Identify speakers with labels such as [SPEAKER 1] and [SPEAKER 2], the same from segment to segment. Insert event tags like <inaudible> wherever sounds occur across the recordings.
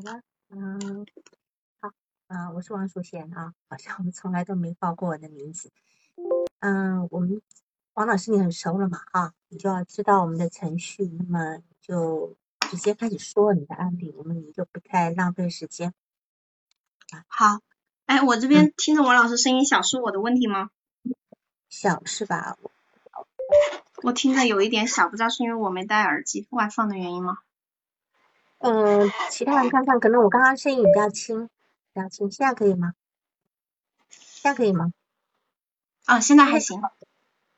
[SPEAKER 1] 好的，嗯，好，啊，我是王淑贤啊，好像我们从来都没报过我的名字。嗯，我们王老师你很熟了嘛，啊，你就要知道我们的程序，那么就直接开始说你的案例，我们也就不太浪费时间。
[SPEAKER 2] 好，哎，我这边听着王老师声音小，是我的问题吗？
[SPEAKER 1] 小是吧？
[SPEAKER 2] 我听着有一点小，不知道是因为我没戴耳机外放的原因吗？
[SPEAKER 1] 嗯，其他人看看，可能我刚刚声音比较轻，比较轻，现在可以吗？现在可以吗？
[SPEAKER 2] 啊，现在还行。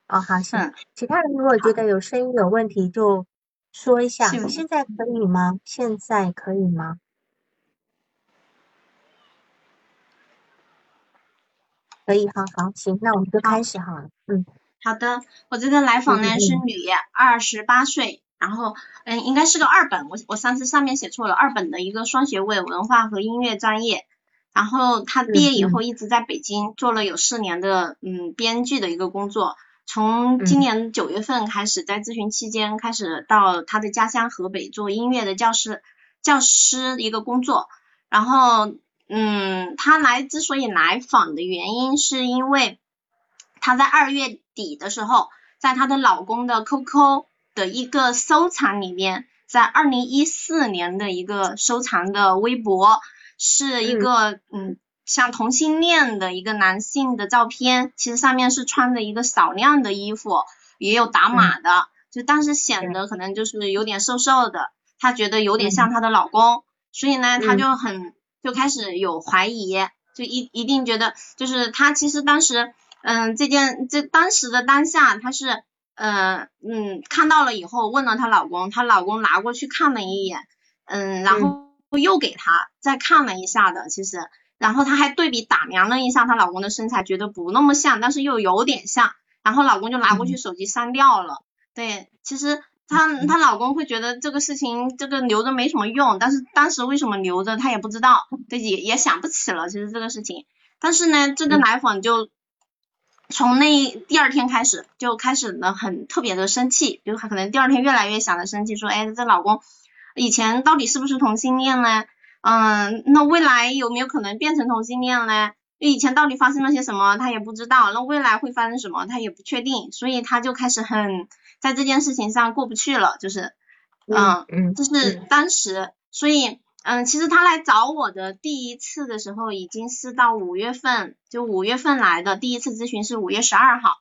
[SPEAKER 1] 哦，好，行。其他人如果觉得有声音有问题，就说一下。现在可以吗？现在可以吗？可以，好好，行，那我们就开始好了。嗯。
[SPEAKER 2] 好的，我这个来访呢是女，二十八岁，然后嗯应该是个二本，我我上次上面写错了，二本的一个双学位，文化和音乐专业，然后他毕业以后一直在北京做了有四年的嗯编剧的一个工作，从今年九月份开始在咨询期间开始到他的家乡河北做音乐的教师教师一个工作，然后嗯他来之所以来访的原因是因为。她在二月底的时候，在她的老公的 QQ 的一个收藏里面，在二零一四年的一个收藏的微博，是一个嗯像同性恋的一个男性的照片，其实上面是穿着一个少量的衣服，也有打码的，就当时显得可能就是有点瘦瘦的，她觉得有点像她的老公，所以呢，她就很就开始有怀疑，就一一定觉得就是她其实当时。嗯，这件这当时的当下，她是呃嗯看到了以后问了她老公，她老公拿过去看了一眼，嗯，然后又给她再看了一下的，其实，然后她还对比打量了一下她老公的身材，觉得不那么像，但是又有点像，然后老公就拿过去手机删掉了。对，其实她她老公会觉得这个事情这个留着没什么用，但是当时为什么留着他也不知道，对也也想不起了，其实这个事情，但是呢，这个奶粉就。从那第二天开始就开始了很特别的生气，就可能第二天越来越想着生气，说，哎，这老公以前到底是不是同性恋呢？嗯，那未来有没有可能变成同性恋呢？以前到底发生了些什么，他也不知道，那未来会发生什么，他也不确定，所以他就开始很在这件事情上过不去了，就是，嗯嗯，就是当时，所以。嗯，其实他来找我的第一次的时候，已经是到五月份，就五月份来的第一次咨询是五月十二号，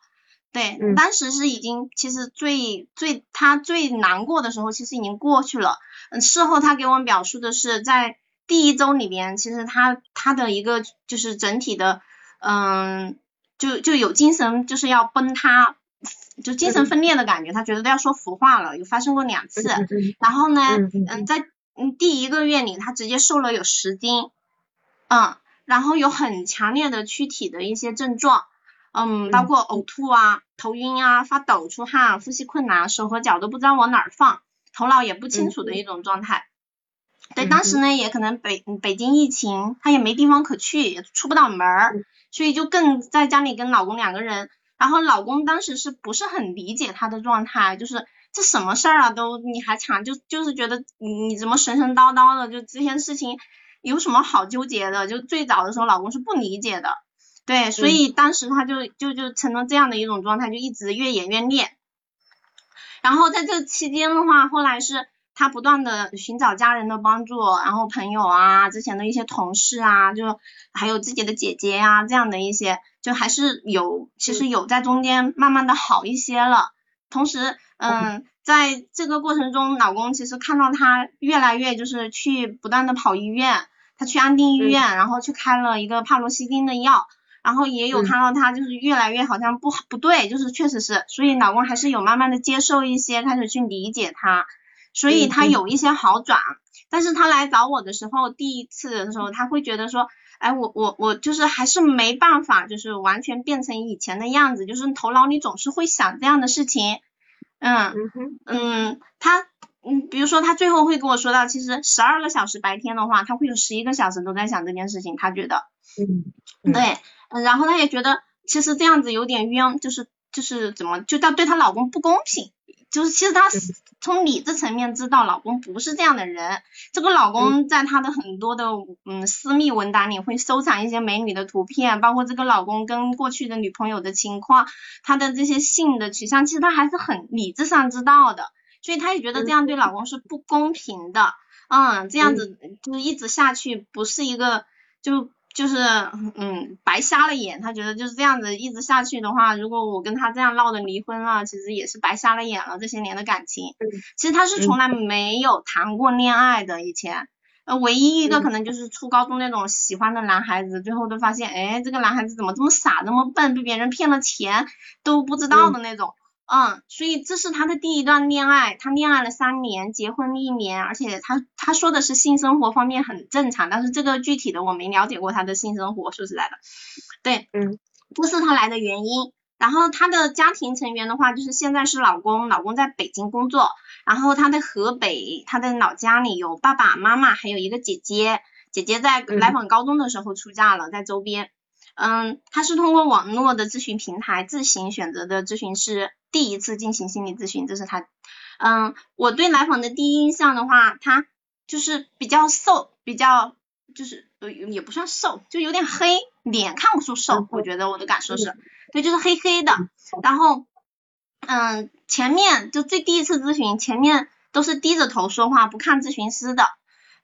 [SPEAKER 2] 对，当时是已经其实最最他最难过的时候，其实已经过去了。嗯，事后他给我表述的是，在第一周里边，其实他他的一个就是整体的，嗯，就就有精神就是要崩塌，就精神分裂的感觉，他觉得都要说胡话了，有发生过两次。然后呢，嗯，在嗯，第一个月里，他直接瘦了有十斤，嗯，然后有很强烈的躯体的一些症状，嗯，包括呕吐啊、头晕啊、发抖、出汗、呼吸困难、手和脚都不知道往哪儿放，头脑也不清楚的一种状态。对，当时呢也可能北北京疫情，他也没地方可去，也出不到门儿，所以就更在家里跟老公两个人，然后老公当时是不是很理解他的状态，就是。这什么事儿啊？都你还抢，就就是觉得你你怎么神神叨叨的？就这些事情有什么好纠结的？就最早的时候，老公是不理解的，对，所以当时他就就就成了这样的一种状态，就一直越演越烈。然后在这期间的话，后来是他不断的寻找家人的帮助，然后朋友啊，之前的一些同事啊，就还有自己的姐姐呀，这样的一些，就还是有，其实有在中间慢慢的好一些了，同时。嗯，在这个过程中，老公其实看到她越来越就是去不断的跑医院，他去安定医院，然后去开了一个帕罗西汀的药，然后也有看到他就是越来越好像不不对，就是确实是，所以老公还是有慢慢的接受一些，开始去理解他，所以他有一些好转，但是他来找我的时候，第一次的时候他会觉得说，哎，我我我就是还是没办法，就是完全变成以前的样子，就是头脑里总是会想这样的事情。嗯嗯，他嗯，比如说他最后会跟我说到，其实十二个小时白天的话，他会有十一个小时都在想这件事情，他觉得，嗯，对，然后他也觉得其实这样子有点冤，就是就是怎么就到对她老公不公平，就是其实她从理智层面知道老公不是这样的人。这个老公在她的很多的嗯私密文档里会收藏一些美女的图片，包括这个老公跟过去的女朋友的情况，他的这些性的取向，其实她还是很理智上知道的。所以她也觉得这样对老公是不公平的。嗯，这样子就是一直下去不是一个就。就是嗯白瞎了眼，他觉得就是这样子一直下去的话，如果我跟他这样闹的离婚了，其实也是白瞎了眼了这些年的感情。其实他是从来没有谈过恋爱的，以前呃唯一一个可能就是初高中那种喜欢的男孩子，最后都发现哎这个男孩子怎么这么傻这么笨，被别人骗了钱都不知道的那种。嗯，所以这是他的第一段恋爱，他恋爱了三年，结婚一年，而且他他说的是性生活方面很正常，但是这个具体的我没了解过他的性生活，说实在的，对，
[SPEAKER 1] 嗯，
[SPEAKER 2] 这是他来的原因。然后他的家庭成员的话，就是现在是老公，老公在北京工作，然后他的河北，他的老家里有爸爸妈妈，还有一个姐姐，姐姐在来访高中的时候出嫁了，在周边。嗯，他是通过网络的咨询平台自行选择的咨询师，第一次进行心理咨询，这是他。嗯，我对来访的第一印象的话，他就是比较瘦，比较就是呃也不算瘦，就有点黑，脸看不出瘦，我觉得我的感受是，对，就是黑黑的。然后，嗯，前面就最第一次咨询，前面都是低着头说话，不看咨询师的。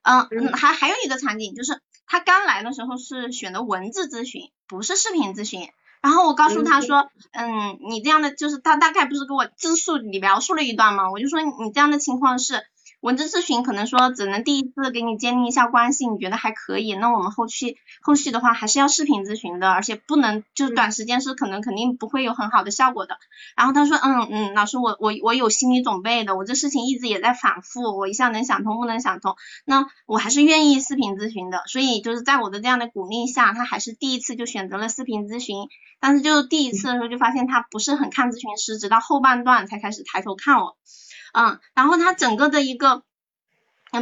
[SPEAKER 2] 嗯嗯，还还有一个场景就是。他刚来的时候是选的文字咨询，不是视频咨询。然后我告诉他说，嗯，你这样的就是他大概不是给我自述你描述了一段吗？我就说你这样的情况是。文字咨询可能说只能第一次给你建立一下关系，你觉得还可以，那我们后续后续的话还是要视频咨询的，而且不能就是短时间是可能肯定不会有很好的效果的。然后他说，嗯嗯，老师我我我有心理准备的，我这事情一直也在反复，我一下能想通不能想通，那我还是愿意视频咨询的。所以就是在我的这样的鼓励下，他还是第一次就选择了视频咨询，但是就第一次的时候就发现他不是很看咨询师，直到后半段才开始抬头看我。嗯，然后他整个的一个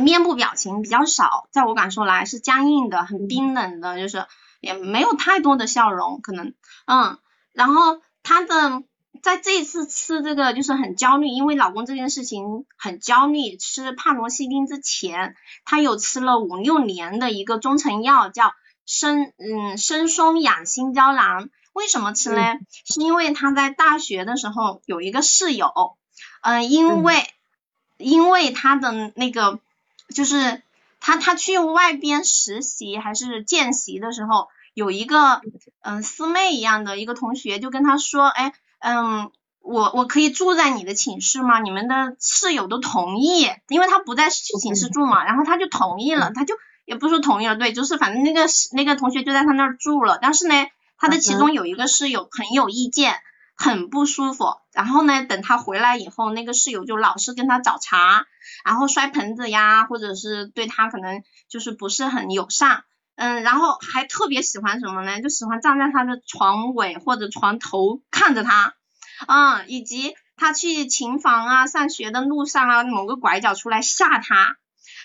[SPEAKER 2] 面部表情比较少，在我感受来是僵硬的，很冰冷的，就是也没有太多的笑容，可能嗯，然后他的在这一次吃这个就是很焦虑，因为老公这件事情很焦虑，吃帕罗西汀之前，他有吃了五六年的一个中成药，叫生嗯生松养心胶囊，为什么吃呢？是因为他在大学的时候有一个室友。嗯，因为因为他的那个就是他他去外边实习还是见习的时候，有一个嗯师妹一样的一个同学就跟他说，哎嗯我我可以住在你的寝室吗？你们的室友都同意，因为他不在寝室住嘛，然后他就同意了，他就也不是说同意了，对，就是反正那个那个同学就在他那儿住了，但是呢，他的其中有一个室友很有意见。很不舒服，然后呢，等他回来以后，那个室友就老是跟他找茬，然后摔盆子呀，或者是对他可能就是不是很友善，嗯，然后还特别喜欢什么呢？就喜欢站在他的床尾或者床头看着他，嗯，以及他去琴房啊、上学的路上啊，某个拐角出来吓他，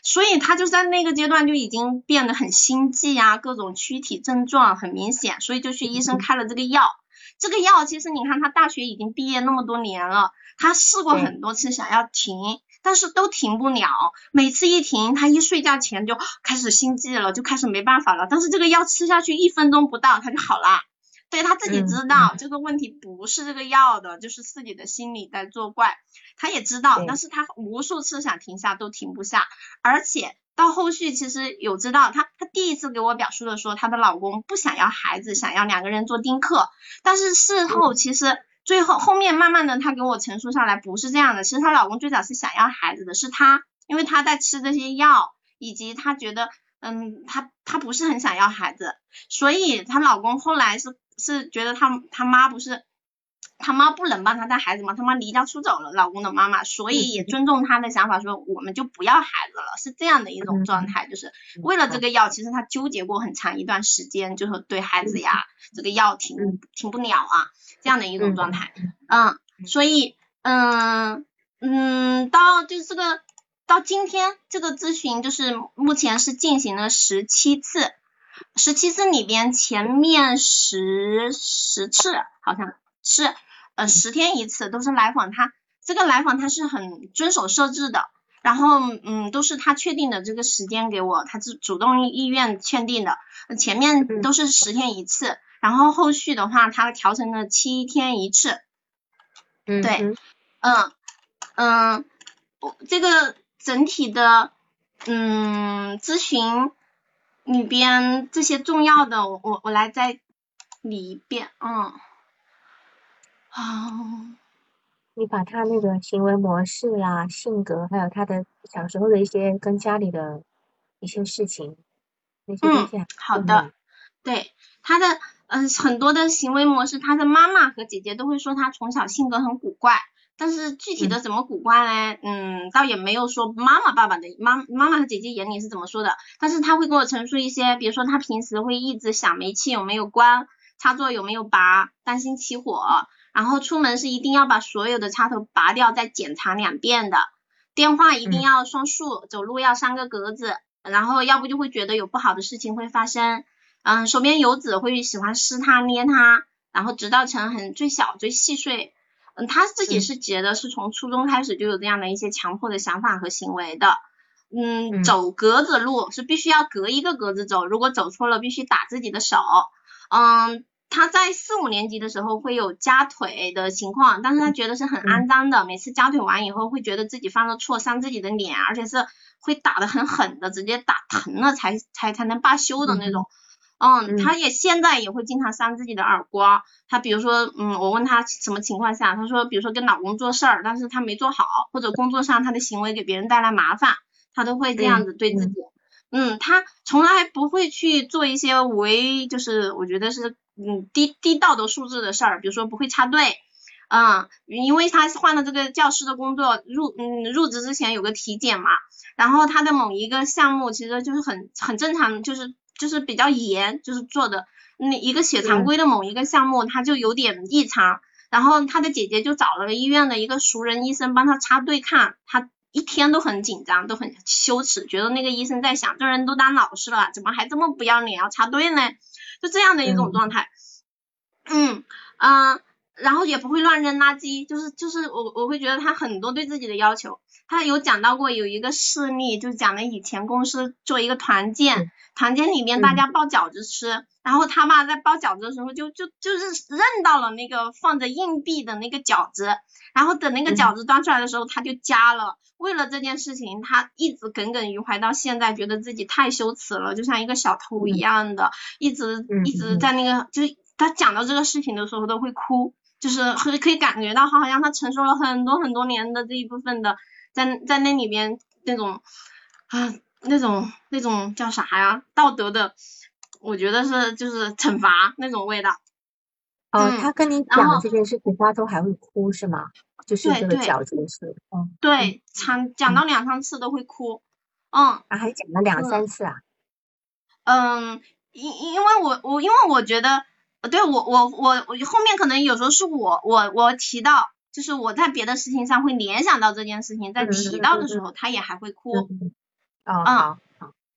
[SPEAKER 2] 所以他就在那个阶段就已经变得很心悸啊，各种躯体症状很明显，所以就去医生开了这个药。这个药其实你看，他大学已经毕业那么多年了，他试过很多次想要停，但是都停不了。每次一停，他一睡觉前就开始心悸了，就开始没办法了。但是这个药吃下去一分钟不到，他就好了。对他自己知道这个问题不是这个药的，就是自己的心理在作怪。他也知道，但是他无数次想停下都停不下，而且。到后续其实有知道，她她第一次给我表述的说，她的老公不想要孩子，想要两个人做丁克。但是事后其实最后后面慢慢的，她给我陈述下来不是这样的。其实她老公最早是想要孩子的，是她因为她在吃这些药，以及她觉得嗯，她她不是很想要孩子，所以她老公后来是是觉得她她妈不是。他妈不能帮他带孩子吗？他妈离家出走了，老公的妈妈，所以也尊重他的想法，说我们就不要孩子了，是这样的一种状态，就是为了这个药，其实他纠结过很长一段时间，就是对孩子呀，这个药停停不了啊，这样的一种状态，嗯，所以嗯嗯，到就是这个到今天这个咨询就是目前是进行了十七次，十七次里边前面十十次好像是。呃，十天一次都是来访，他这个来访他是很遵守设置的，然后嗯都是他确定的这个时间给我，他是主动意愿确定的，前面都是十天一次，然后后续的话他调成了七天一次。
[SPEAKER 1] 嗯，
[SPEAKER 2] 对，嗯嗯，我这个整体的嗯咨询里边这些重要的，我我我来再理一遍，嗯，好，
[SPEAKER 1] 你把他那个行为模式呀、性格，还有他的小时候的一些跟家里的一些事情，那些东西，
[SPEAKER 2] 嗯，好的，对他的。嗯，很多的行为模式，他的妈妈和姐姐都会说他从小性格很古怪，但是具体的怎么古怪呢？嗯，倒也没有说妈妈、爸爸的妈妈妈和姐姐眼里是怎么说的，但是他会跟我陈述一些，比如说他平时会一直想煤气有没有关，插座有没有拔，担心起火，然后出门是一定要把所有的插头拔掉再检查两遍的，电话一定要双数，走路要三个格子，然后要不就会觉得有不好的事情会发生。嗯，手边有纸会喜欢撕它捏它，然后直到成很最小最细碎。嗯，他自己是觉得是从初中开始就有这样的一些强迫的想法和行为的。嗯，走格子路是必须要隔一个格子走，如果走错了必须打自己的手。嗯，他在四五年级的时候会有夹腿的情况，但是他觉得是很肮脏的，每次夹腿完以后会觉得自己犯了错，伤自己的脸，而且是会打的很狠的，直接打疼了才才才能罢休的那种。嗯，他也现在也会经常扇自己的耳光。他比如说，嗯，我问他什么情况下，他说，比如说跟老公做事儿，但是他没做好，或者工作上他的行为给别人带来麻烦，他都会这样子对自己。嗯，他从来不会去做一些违，就是我觉得是嗯低低道德素质的事儿，比如说不会插队。嗯，因为他换了这个教师的工作，入嗯入职之前有个体检嘛，然后他的某一个项目其实就是很很正常，就是。就是比较严，就是做的那一个血常规的某一个项目，他就有点异常，然后他的姐姐就找了医院的一个熟人医生帮他插队看，他一天都很紧张，都很羞耻，觉得那个医生在想，这人都当老师了，怎么还这么不要脸要插队呢？就这样的一种状态，嗯嗯。然后也不会乱扔垃圾，就是就是我我会觉得他很多对自己的要求，他有讲到过有一个事例，就讲了以前公司做一个团建，团建里面大家包饺子吃，然后他爸在包饺子的时候就就就是认到了那个放着硬币的那个饺子，然后等那个饺子端出来的时候他就夹了，为了这件事情他一直耿耿于怀到现在，觉得自己太羞耻了，就像一个小偷一样的，一直一直在那个就是他讲到这个事情的时候都会哭。就是可可以感觉到，好像他承受了很多很多年的这一部分的，在在那里边那种啊那种那种叫啥呀？道德的，我觉得是就是惩罚那种味道。
[SPEAKER 1] 哦，他跟你讲这件事情，他都还会哭是吗？就是这个饺子的事。嗯。
[SPEAKER 2] 对，讲讲到两三次都会哭。嗯。
[SPEAKER 1] 啊，还讲了两三次啊？
[SPEAKER 2] 嗯，因因为我我因为我觉得。呃，对我我我我后面可能有时候是我我我提到，就是我在别的事情上会联想到这件事情，在提到的时候他也还会哭。
[SPEAKER 1] 哦，好，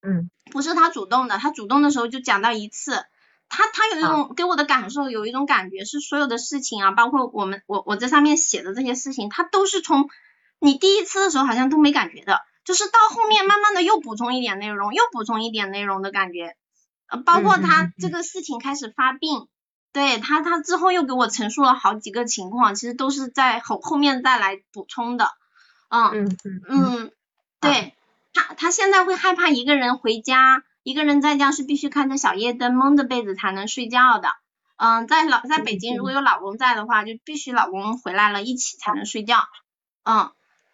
[SPEAKER 1] 嗯，
[SPEAKER 2] 不是他主动的，他主动的时候就讲到一次，他他有一种给我的感受，有一种感觉是所有的事情啊，包括我们我我在上面写的这些事情，他都是从你第一次的时候好像都没感觉的，就是到后面慢慢的又补充一点内容，又补充一点内容的感觉，呃，包括他这个事情开始发病。对他，他之后又给我陈述了好几个情况，其实都是在后后面再来补充的。
[SPEAKER 1] 嗯嗯
[SPEAKER 2] 嗯，对他，他现在会害怕一个人回家，一个人在家是必须开着小夜灯蒙着被子才能睡觉的。嗯，在老在北京如果有老公在的话，就必须老公回来了一起才能睡觉。嗯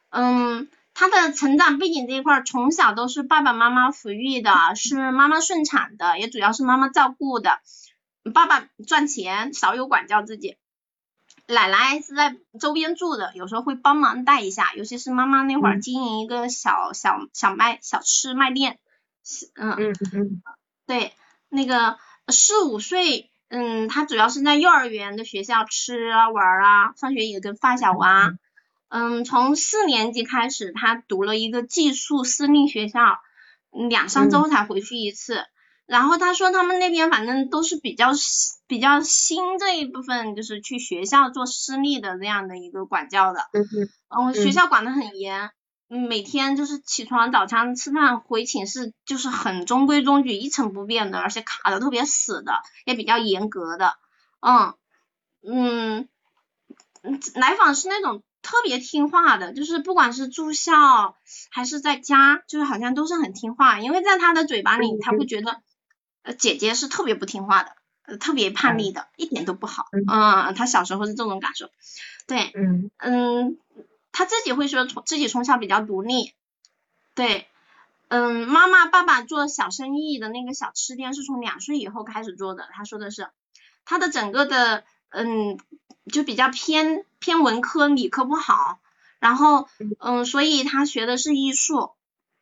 [SPEAKER 2] 嗯，他的成长背景这一块，从小都是爸爸妈妈抚育的，是妈妈顺产的，也主要是妈妈照顾的。爸爸赚钱少有管教自己，奶奶是在周边住的，有时候会帮忙带一下，尤其是妈妈那会儿经营一个小小小卖小吃卖店，
[SPEAKER 1] 嗯嗯嗯，
[SPEAKER 2] 对，那个四五岁，嗯，他主要是在幼儿园的学校吃啊玩啊，上学也跟发小玩，嗯，从四年级开始，他读了一个寄宿私立学校，两三周才回去一次。然后他说他们那边反正都是比较比较新这一部分，就是去学校做私立的这样的一个管教的。
[SPEAKER 1] 嗯
[SPEAKER 2] 嗯，学校管得很严，每天就是起床、早餐、吃饭、回寝室，就是很中规中矩、一成不变的，而且卡的特别死的，也比较严格的。嗯嗯，来访是那种特别听话的，就是不管是住校还是在家，就是好像都是很听话，因为在他的嘴巴里，他会觉得呃姐姐是特别不听话的。特别叛逆的，一点都不好。嗯，她小时候是这种感受。对，
[SPEAKER 1] 嗯
[SPEAKER 2] 嗯，他自己会说从自己从小比较独立。对，嗯，妈妈爸爸做小生意的那个小吃店是从两岁以后开始做的。他说的是，他的整个的嗯就比较偏偏文科，理科不好。然后嗯，所以他学的是艺术。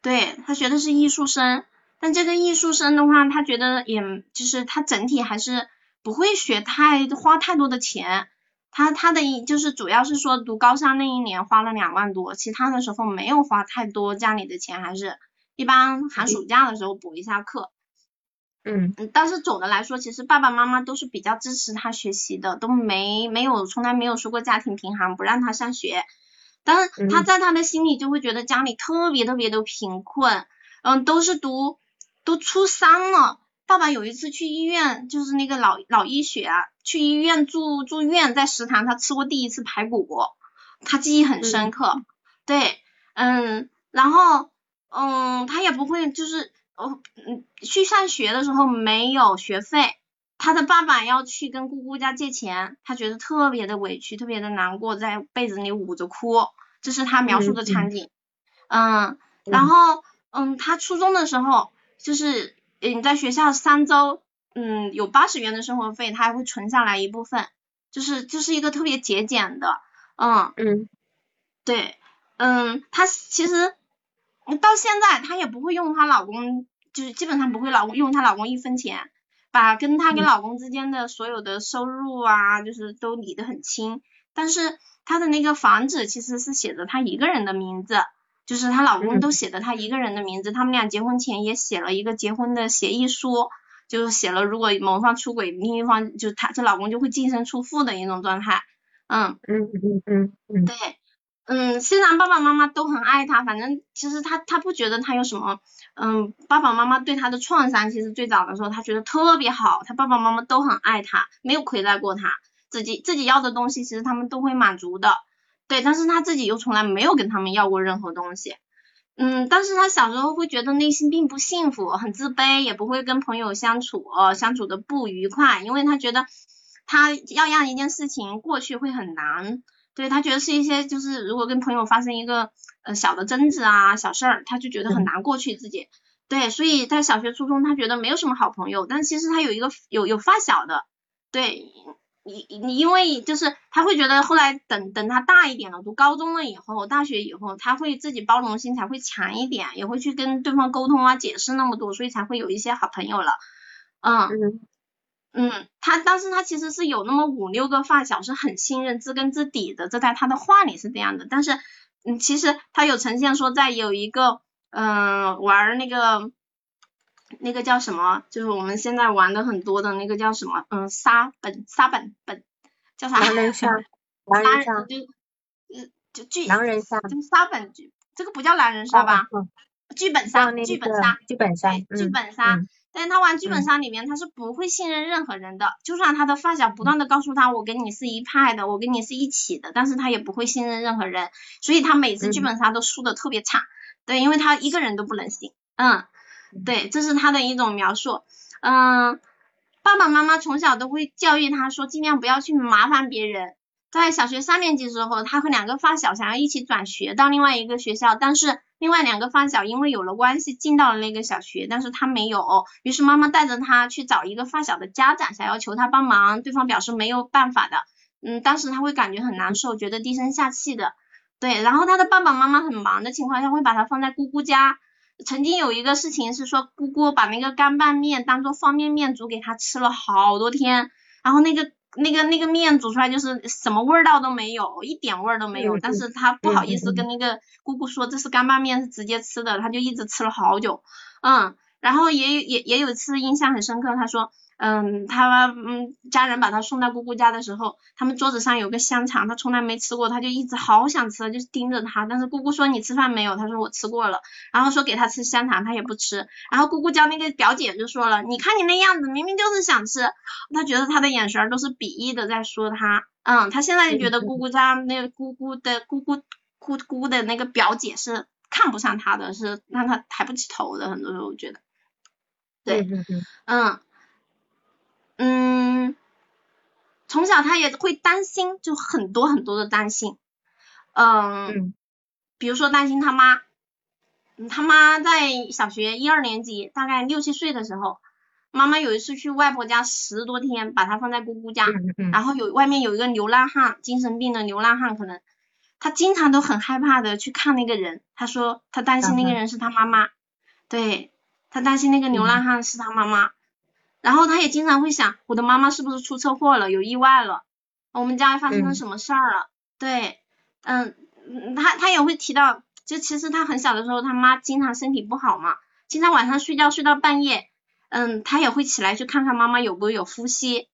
[SPEAKER 2] 对他学的是艺术生。但这个艺术生的话，他觉得也就是他整体还是不会学太花太多的钱，他他的就是主要是说读高三那一年花了两万多，其他的时候没有花太多家里的钱，还是一般寒暑假的时候补一下课。
[SPEAKER 1] 嗯，
[SPEAKER 2] 但是总的来说，其实爸爸妈妈都是比较支持他学习的，都没没有从来没有说过家庭贫寒不让他上学，但是他在他的心里就会觉得家里特别特别的贫困，嗯，都是读。都初三了，爸爸有一次去医院，就是那个脑脑溢血啊，去医院住住院，在食堂他吃过第一次排骨，他记忆很深刻。对，嗯，然后嗯，他也不会就是哦，嗯，去上学的时候没有学费，他的爸爸要去跟姑姑家借钱，他觉得特别的委屈，特别的难过，在被子里捂着哭，这是他描述的场景。嗯，然后嗯，他初中的时候。就是你在学校三周，嗯，有八十元的生活费，他还会存下来一部分，就是就是一个特别节俭的，
[SPEAKER 1] 嗯。嗯，
[SPEAKER 2] 对，嗯，她其实到现在她也不会用她老公，就是基本上不会老公用她老公一分钱，把跟她跟老公之间的所有的收入啊，就是都理得很清，但是她的那个房子其实是写着她一个人的名字。就是她老公都写的她一个人的名字，他们俩结婚前也写了一个结婚的协议书，就是写了如果某方出轨，另一方就她这老公就会净身出户的一种状态。
[SPEAKER 1] 嗯嗯嗯嗯嗯，
[SPEAKER 2] 对，嗯，虽然爸爸妈妈都很爱她，反正其实她她不觉得她有什么，嗯，爸爸妈妈对她的创伤，其实最早的时候她觉得特别好，她爸爸妈妈都很爱她，没有亏待过她，自己自己要的东西其实他们都会满足的。对，但是他自己又从来没有跟他们要过任何东西，嗯，但是他小时候会觉得内心并不幸福，很自卑，也不会跟朋友相处，相处的不愉快，因为他觉得他要让一件事情过去会很难，对他觉得是一些就是如果跟朋友发生一个呃小的争执啊小事儿，他就觉得很难过去自己，对，所以在小学初中他觉得没有什么好朋友，但其实他有一个有有发小的，对。你你因为就是他会觉得后来等等他大一点了，读高中了以后，大学以后，他会自己包容心才会强一点，也会去跟对方沟通啊，解释那么多，所以才会有一些好朋友了。嗯嗯，他但是他其实是有那么五六个发小是很信任、知根知底的，这在他的话里是这样的。但是嗯，其实他有呈现说在有一个嗯玩那个。那个叫什么？就是我们现在玩的很多的那个叫什么？嗯，沙本沙本本叫啥？
[SPEAKER 1] 狼人杀，<laughs> 狼人杀
[SPEAKER 2] 就嗯就剧
[SPEAKER 1] 狼人杀，
[SPEAKER 2] 就沙本剧，这个不叫狼人杀吧？剧本杀，剧本杀，
[SPEAKER 1] 剧本杀，
[SPEAKER 2] 剧本杀。但是他玩剧本杀里面，他是不会信任任何人的，就算他的发小不断的告诉他我跟你是一派的，我跟你是一起的，但是他也不会信任任何人，所以他每次剧本杀都输的特别惨。对，因为他一个人都不能信。嗯。对，这是他的一种描述。嗯，爸爸妈妈从小都会教育他说，尽量不要去麻烦别人。在小学三年级时候，他和两个发小想要一起转学到另外一个学校，但是另外两个发小因为有了关系进到了那个小学，但是他没有。于是妈妈带着他去找一个发小的家长，想要求他帮忙，对方表示没有办法的。嗯，当时他会感觉很难受，觉得低声下气的。对，然后他的爸爸妈妈很忙的情况下，会把他放在姑姑家。曾经有一个事情是说，姑姑把那个干拌面当做方便面煮给他吃了好多天，然后那个那个那个面煮出来就是什么味道都没有，一点味儿都没有。但是他不好意思跟那个姑姑说这是干拌面，是直接吃的，他就一直吃了好久。嗯，然后也也也有一次印象很深刻，他说，嗯，他嗯家人把他送到姑姑家的时候，他们桌子上有个香肠，他从来没吃过，他就一直好想吃，就是盯着他。但是姑姑说你吃饭没有？他说我吃过了。然后说给他吃香肠，他也不吃。然后姑姑家那个表姐就说了，你看你那样子，明明就是想吃。他觉得他的眼神都是鄙夷的在说他。嗯，他现在就觉得姑姑家那个姑姑的姑姑姑姑的那个表姐是看不上他的，是让他抬不起头的。很多时候我觉得，对，嗯。嗯，从小他也会担心，就很多很多的担心，嗯，比如说担心他妈，他妈在小学一二年级，大概六七岁的时候，妈妈有一次去外婆家十多天，把他放在姑姑家，然后有外面有一个流浪汉，精神病的流浪汉，可能他经常都很害怕的去看那个人，他说他担心那个人是他妈妈，对他担心那个流浪汉是他妈妈。然后他也经常会想，我的妈妈是不是出车祸了，有意外了，我们家发生了什么事儿了？对，嗯，他他也会提到，就其实他很小的时候，他妈经常身体不好嘛，经常晚上睡觉睡到半夜，嗯，他也会起来去看看妈妈有没有呼吸。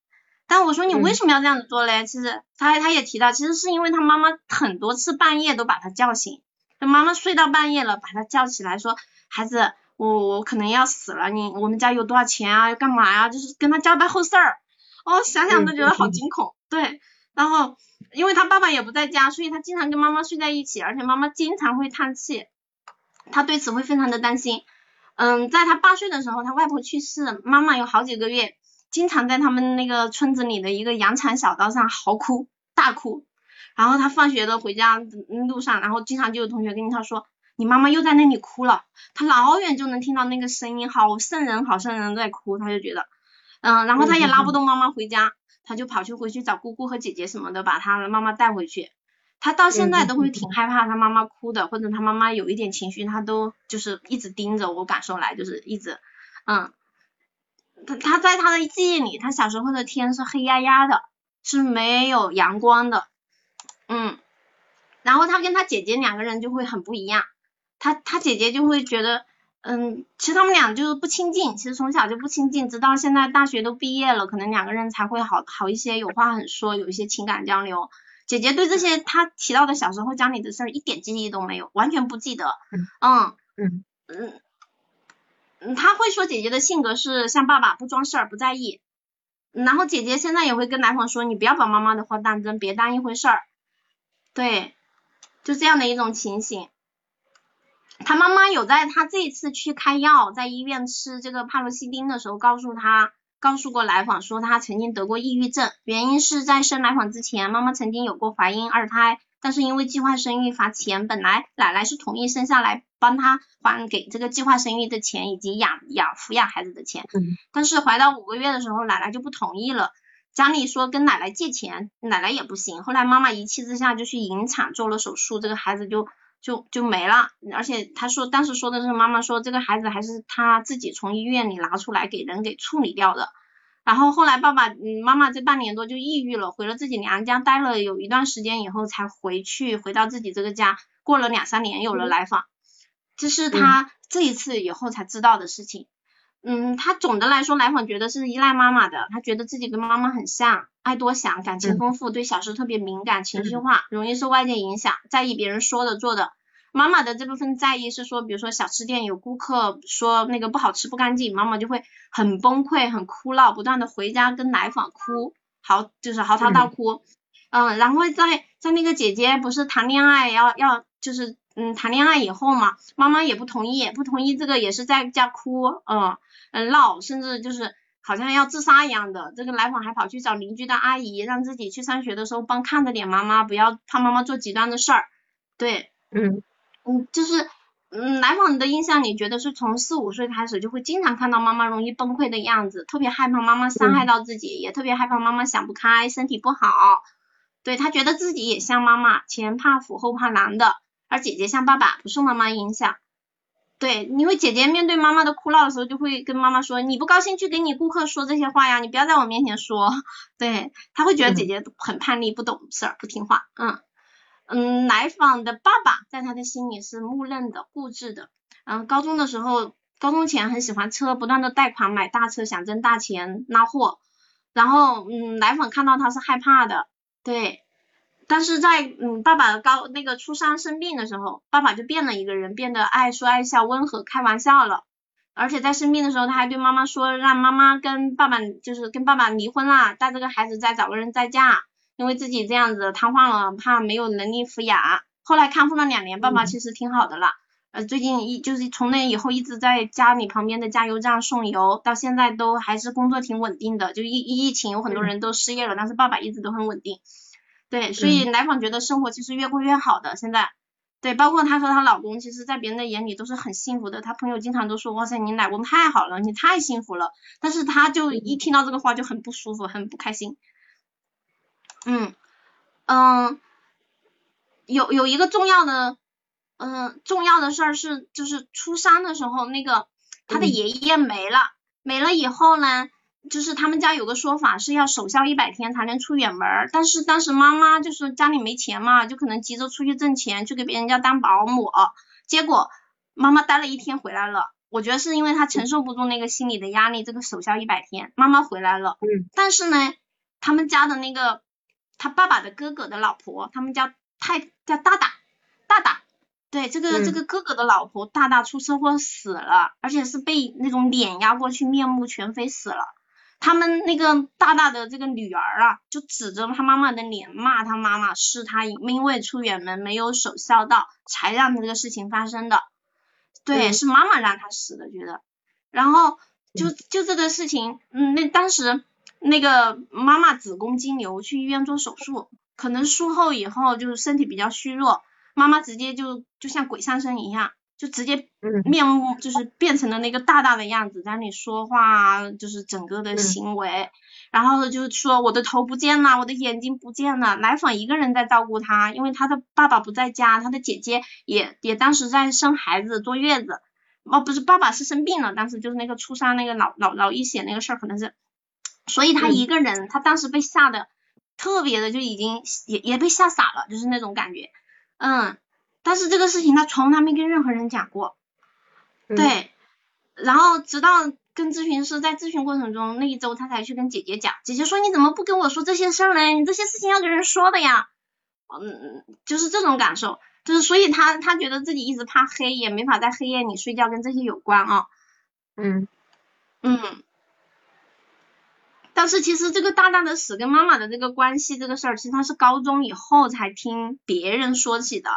[SPEAKER 2] 但我说你为什么要这样子做嘞？其实他他也提到，其实是因为他妈妈很多次半夜都把他叫醒，他妈妈睡到半夜了，把他叫起来说，孩子。我我可能要死了，你我们家有多少钱啊？要干嘛呀？就是跟他交代后事儿，哦，想想都觉得好惊恐。对，然后因为他爸爸也不在家，所以他经常跟妈妈睡在一起，而且妈妈经常会叹气，他对此会非常的担心。嗯，在他八岁的时候，他外婆去世，妈妈有好几个月经常在他们那个村子里的一个羊肠小道上嚎哭大哭，然后他放学的回家路上，然后经常就有同学跟他说。你妈妈又在那里哭了，他老远就能听到那个声音，好瘆人，好瘆人在哭，他就觉得，嗯，然后他也拉不动妈妈回家，他就跑去回去找姑姑和姐姐什么的，把他的妈妈带回去。他到现在都会挺害怕他妈妈哭的，或者他妈妈有一点情绪，他都就是一直盯着我感受来，就是一直，嗯，他他在他的记忆里，他小时候的天是黑压压的，是没有阳光的，嗯，然后他跟他姐姐两个人就会很不一样。他他姐姐就会觉得，嗯，其实他们俩就是不亲近，其实从小就不亲近，直到现在大学都毕业了，可能两个人才会好好一些，有话很说，有一些情感交流。姐姐对这些他提到的小时候家里的事儿一点记忆都没有，完全不记得。嗯嗯嗯嗯，他会说姐姐的性格是像爸爸，不装事儿，不在意。然后姐姐现在也会跟男方说，你不要把妈妈的话当真，别当一回事儿。对，就这样的一种情形。他妈妈有在他这一次去开药，在医院吃这个帕罗西汀的时候，告诉他，告诉过来访说他曾经得过抑郁症，原因是在生来访之前，妈妈曾经有过怀孕二胎，但是因为计划生育罚钱，本来奶奶是同意生下来帮他还给这个计划生育的钱以及养养抚养孩子的钱，但是怀到五个月的时候，奶奶就不同意了，家里说跟奶奶借钱，奶奶也不行，后来妈妈一气之下就去引产做了手术，这个孩子就。就就没了，而且他说当时说的是妈妈说这个孩子还是他自己从医院里拿出来给人给处理掉的，然后后来爸爸嗯妈妈这半年多就抑郁了，回了自己娘家待了有一段时间以后才回去回到自己这个家，过了两三年有了来访，这是他这一次以后才知道的事情。嗯，他总的来说来访觉得是依赖妈妈的，他觉得自己跟妈妈很像，爱多想，感情丰富，对小事特别敏感，情绪化，容易受外界影响，在意别人说的做的。妈妈的这部分在意是说，比如说小吃店有顾客说那个不好吃不干净，妈妈就会很崩溃，很哭闹，不断的回家跟来访哭，嚎就是嚎啕大哭。嗯，然后在在那个姐姐不是谈恋爱要要就是。嗯，谈恋爱以后嘛，妈妈也不同意，不同意这个也是在家哭，嗯嗯闹，甚至就是好像要自杀一样的。这个来访还跑去找邻居的阿姨，让自己去上学的时候帮看着点妈妈，不要怕妈妈做极端的事儿。对，
[SPEAKER 1] 嗯
[SPEAKER 2] 嗯，就是嗯来访的印象里觉得是从四五岁开始就会经常看到妈妈容易崩溃的样子，特别害怕妈妈伤害到自己，也特别害怕妈妈想不开，身体不好。对他觉得自己也像妈妈，前怕虎后怕狼的。而姐姐像爸爸，不受妈妈影响。对，因为姐姐面对妈妈的哭闹的时候，就会跟妈妈说：“你不高兴去给你顾客说这些话呀，你不要在我面前说。”对，他会觉得姐姐很叛逆，不懂事儿，不听话。嗯嗯，来访的爸爸在他的心里是木讷的、固执的。嗯，高中的时候。高中前很喜欢车，不断的贷款买大车，想挣大钱拉货。然后嗯，奶粉看到他是害怕的，对。但是在嗯爸爸高那个初三生病的时候，爸爸就变了一个人，变得爱说爱笑，温和开玩笑了。而且在生病的时候，他还对妈妈说，让妈妈跟爸爸就是跟爸爸离婚啦，带这个孩子再找个人再嫁，因为自己这样子瘫痪了，怕没有能力抚养。后来康复了两年，爸爸其实挺好的了。呃，最近一就是从那以后一直在家里旁边的加油站送油，到现在都还是工作挺稳定的。就疫疫情有很多人都失业了，但是爸爸一直都很稳定。对，所以来访觉得生活其实越过越好的。现在，对，包括她说她老公，其实在别人的眼里都是很幸福的。她朋友经常都说，哇塞，你老公太好了，你太幸福了。但是她就一听到这个话就很不舒服，很不开心。嗯嗯，有有一个重要的。嗯，重要的事儿是，就是初三的时候，那个她的爷爷没了，没了以后呢，就是他们家有个说法是要守孝一百天才能出远门，但是当时妈妈就是家里没钱嘛，就可能急着出去挣钱，去给别人家当保姆，结果妈妈待了一天回来了，我觉得是因为她承受不住那个心理的压力，这个守孝一百天，妈妈回来了，
[SPEAKER 1] 嗯，
[SPEAKER 2] 但是呢，他们家的那个他爸爸的哥哥的老婆，他们家太叫大大大大。对，这个这个哥哥的老婆大大出车祸死了，而且是被那种碾压过去，面目全非死了。他们那个大大的这个女儿啊，就指着他妈妈的脸骂他妈妈，是他因为出远门没有守孝道，才让这个事情发生的。对，是妈妈让他死的，觉得。然后就就这个事情，嗯，那当时那个妈妈子宫肌瘤，去医院做手术，可能术后以后就是身体比较虚弱。妈妈直接就就像鬼上身一样，就直接面目就是变成了那个大大的样子，在那里说话，就是整个的行为，然后就是说我的头不见了，我的眼睛不见了，奶粉一个人在照顾他，因为他的爸爸不在家，他的姐姐也也当时在生孩子坐月子，哦不是爸爸是生病了，当时就是那个初三那个脑脑脑溢血那个事儿可能是，所以他一个人，他当时被吓得特别的就已经也也被吓傻了，就是那种感觉。嗯，但是这个事情他从来没跟任何人讲过，对，然后直到跟咨询师在咨询过程中那一周，他才去跟姐姐讲，姐姐说你怎么不跟我说这些事儿呢？你这些事情要跟人说的呀，嗯，就是这种感受，就是所以他他觉得自己一直怕黑，也没法在黑夜里睡觉，跟这些有关啊，
[SPEAKER 1] 嗯。
[SPEAKER 2] 嗯。但是其实这个大大的死跟妈妈的这个关系这个事儿，其实他是高中以后才听别人说起的，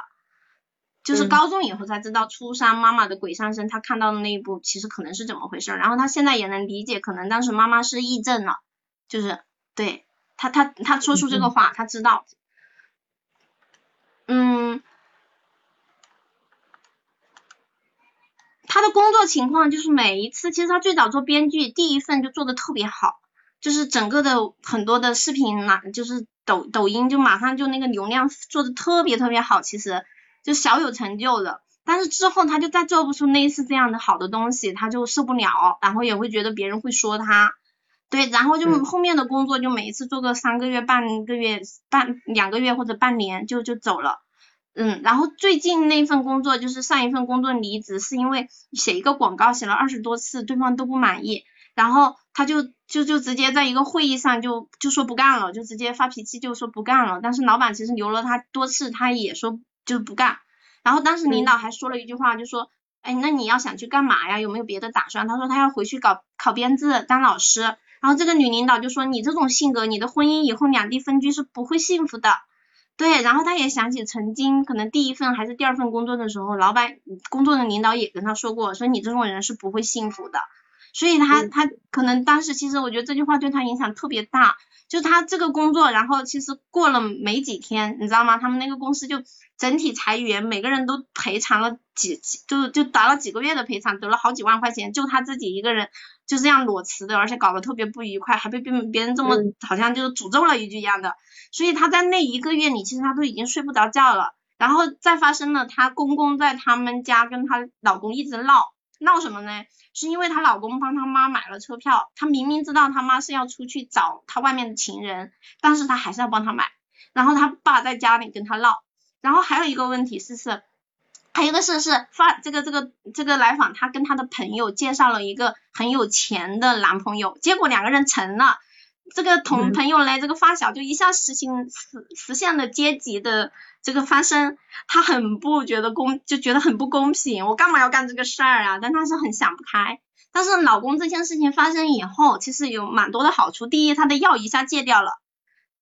[SPEAKER 2] 就是高中以后才知道初三妈妈的鬼上身，他看到的那一部其实可能是怎么回事，然后他现在也能理解，可能当时妈妈是癔症了，就是对他他他说出这个话，他知道，嗯，他的工作情况就是每一次，其实他最早做编剧，第一份就做的特别好。就是整个的很多的视频嘛，就是抖抖音就马上就那个流量做的特别特别好，其实就小有成就的。但是之后他就再做不出类似这样的好的东西，他就受不了，然后也会觉得别人会说他，对，然后就后面的工作就每一次做个三个月、半个月、半两个月或者半年就就走了，嗯，然后最近那份工作就是上一份工作离职，是因为写一个广告写了二十多次，对方都不满意。然后他就就就直接在一个会议上就就说不干了，就直接发脾气就说不干了。但是老板其实留了他多次，他也说就不干。然后当时领导还说了一句话，就说，哎，那你要想去干嘛呀？有没有别的打算？他说他要回去搞考编制当老师。然后这个女领导就说，你这种性格，你的婚姻以后两地分居是不会幸福的。对，然后他也想起曾经可能第一份还是第二份工作的时候，老板工作的领导也跟他说过，说你这种人是不会幸福的。所以他他可能当时其实我觉得这句话对他影响特别大，就他这个工作，然后其实过了没几天，你知道吗？他们那个公司就整体裁员，每个人都赔偿了几就就打了几个月的赔偿，得了好几万块钱，就他自己一个人就这样裸辞的，而且搞得特别不愉快，还被别别人这么好像就是诅咒了一句一样的。所以他在那一个月里，其实他都已经睡不着觉了。然后再发生了，她公公在他们家跟她老公一直闹闹什么呢？是因为她老公帮她妈买了车票，她明明知道她妈是要出去找她外面的情人，但是她还是要帮她买。然后她爸在家里跟她闹。然后还有一个问题是是，还有一个是是发这个这个这个来访，她跟她的朋友介绍了一个很有钱的男朋友，结果两个人成了。这个同朋友嘞，这个发小就一下实行实实现了阶级的这个翻身，他很不觉得公，就觉得很不公平，我干嘛要干这个事儿啊？但他是很想不开。但是老公这件事情发生以后，其实有蛮多的好处。第一，他的药一下戒掉了；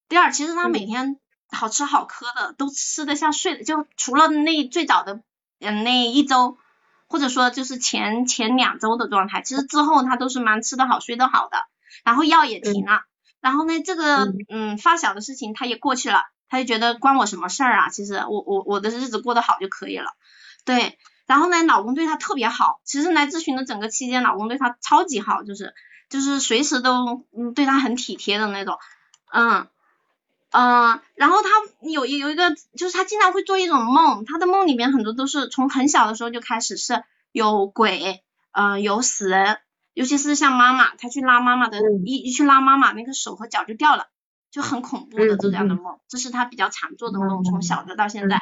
[SPEAKER 2] 第二，其实他每天好吃好喝的都吃得下睡，就除了那最早的嗯那一周，或者说就是前前两周的状态，其实之后他都是蛮吃得好睡得好的，然后药也停了。然后呢，这个嗯发小的事情他也过去了，他就觉得关我什么事儿啊？其实我我我的日子过得好就可以了，对。然后呢，老公对她特别好，其实来咨询的整个期间，老公对她超级好，就是就是随时都嗯对她很体贴的那种，嗯嗯。然后他有有一个，就是他经常会做一种梦，他的梦里面很多都是从很小的时候就开始是有鬼，嗯有死人。尤其是像妈妈，他去拉妈妈的，一一去拉妈妈，那个手和脚就掉了，就很恐怖的这样的梦，这是她比较常做的梦，从小的到现在。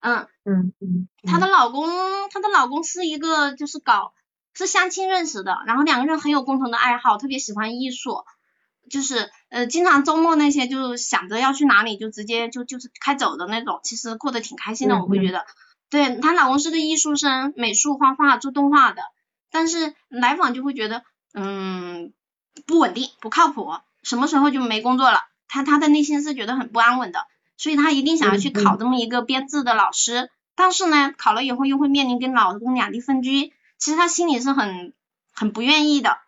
[SPEAKER 1] 嗯嗯嗯。
[SPEAKER 2] 她的老公，她的老公是一个就是搞是相亲认识的，然后两个人很有共同的爱好，特别喜欢艺术，就是呃经常周末那些就想着要去哪里就直接就就是开走的那种，其实过得挺开心的，我会觉得。对她老公是个艺术生，美术画画做动画的。但是来访就会觉得，嗯，不稳定，不靠谱，什么时候就没工作了？她她的内心是觉得很不安稳的，所以她一定想要去考这么一个编制的老师。但是呢，考了以后又会面临跟老公两地分居，其实她心里是很很不愿意的。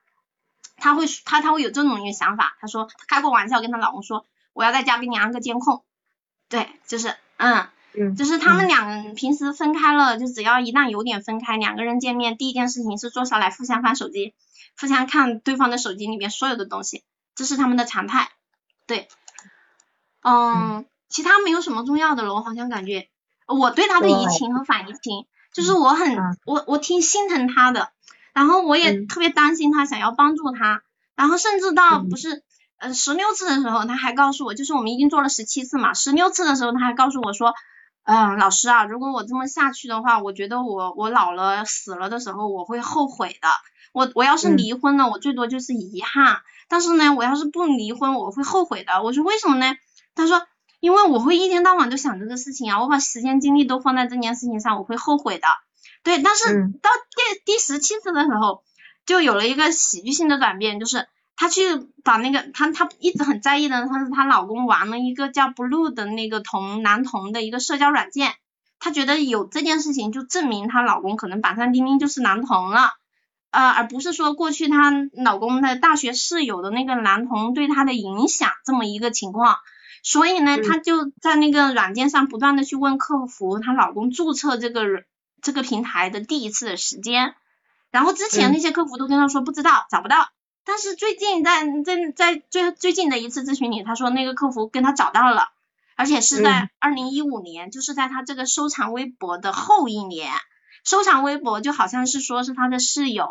[SPEAKER 2] 他会他他会有这种一个想法，他说他开过玩笑跟他老公说，我要在家给你安个监控。对，就是嗯。就是他们两人平时分开了，就只要一旦有点分开，两个人见面第一件事情是坐下来互相翻手机，互相看对方的手机里面所有的东西，这是他们的常态。对，嗯，其他没有什么重要的了，我好像感觉我对他的移情和反移情，就是我很我我挺心疼他的，然后我也特别担心他，想要帮助他，然后甚至到不是呃十六次的时候，他还告诉我，就是我们已经做了十七次嘛，十六次的时候他还告诉我说。嗯，老师啊，如果我这么下去的话，我觉得我我老了死了的时候我会后悔的。我我要是离婚了，我最多就是遗憾。但是呢，我要是不离婚，我会后悔的。我说为什么呢？他说，因为我会一天到晚都想这个事情啊，我把时间精力都放在这件事情上，我会后悔的。对，但是到第第十七次的时候，就有了一个喜剧性的转变，就是。她去把那个她她一直很在意的，她是她老公玩了一个叫 Blue 的那个同男同的一个社交软件，她觉得有这件事情就证明她老公可能板上钉钉就是男同了，呃，而不是说过去她老公的大学室友的那个男同对她的影响这么一个情况，所以呢，她就在那个软件上不断的去问客服她老公注册这个这个平台的第一次的时间，然后之前那些客服都跟他说不知道找不到。但是最近在在在最最近的一次咨询里，他说那个客服跟他找到了，而且是在二零一五年，就是在他这个收藏微博的后一年，收藏微博就好像是说是他的室友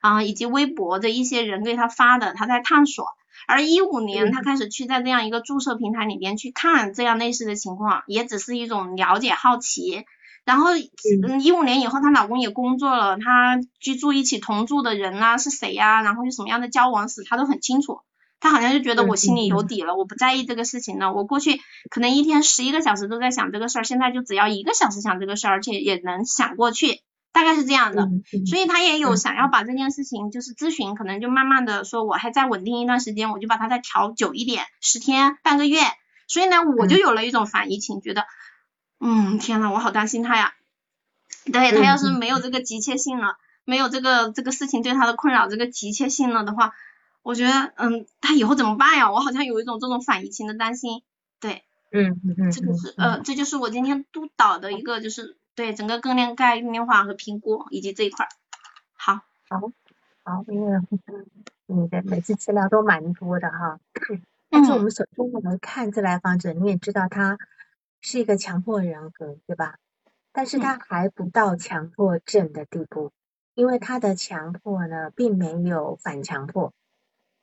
[SPEAKER 2] 啊以及微博的一些人给他发的，他在探索。而一五年他开始去在这样一个注册平台里边去看这样类似的情况，也只是一种了解好奇。然后，嗯，一五年以后，她老公也工作了，她居住一起同住的人啊是谁呀？然后有什么样的交往史，她都很清楚。她好像就觉得我心里有底了，我不在意这个事情了。我过去可能一天十一个小时都在想这个事儿，现在就只要一个小时想这个事儿，而且也能想过去，大概是这样的。所以她也有想要把这件事情就是咨询，可能就慢慢的说，我还再稳定一段时间，我就把它再调久一点，十天半个月。所以呢，我就有了一种反移情，觉得。嗯，天呐，我好担心他呀。对他要是没有这个急切性了，没有这个这个事情对他的困扰这个急切性了的话，我觉得，嗯，他以后怎么办呀？我好像有一种这种反移情的担心。对，
[SPEAKER 1] 嗯嗯嗯，
[SPEAKER 2] 这个是，呃，这就是我今天督导的一个，就是对整个更年概念化和评估以及这一块。好，
[SPEAKER 1] 好，好，因为你的每次资料都蛮多的哈。但是我们首先我们看这来访者，你也知道他。是一个强迫人格，对吧？但是他还不到强迫症的地步，因为他的强迫呢，并没有反强迫，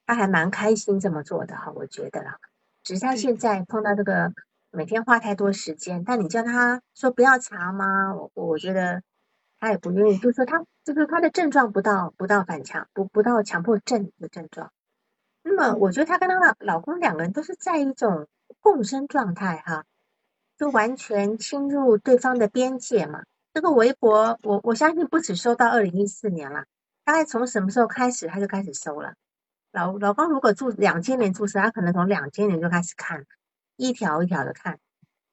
[SPEAKER 1] 他还蛮开心这么做的哈，我觉得啦。只是他现在碰到这个每天花太多时间，但你叫他说不要查吗？我我觉得他也不愿意，就是说他就是他的症状不到不到反强不不到强迫症的症状。那么我觉得她跟她老老公两个人都是在一种共生状态哈，就完全侵入对方的边界嘛。这个微博我我相信不止收到二零一四年了，大概从什么时候开始他就开始收了。老老公如果注两千年注册，他可能从两千年就开始看。一条一条的看，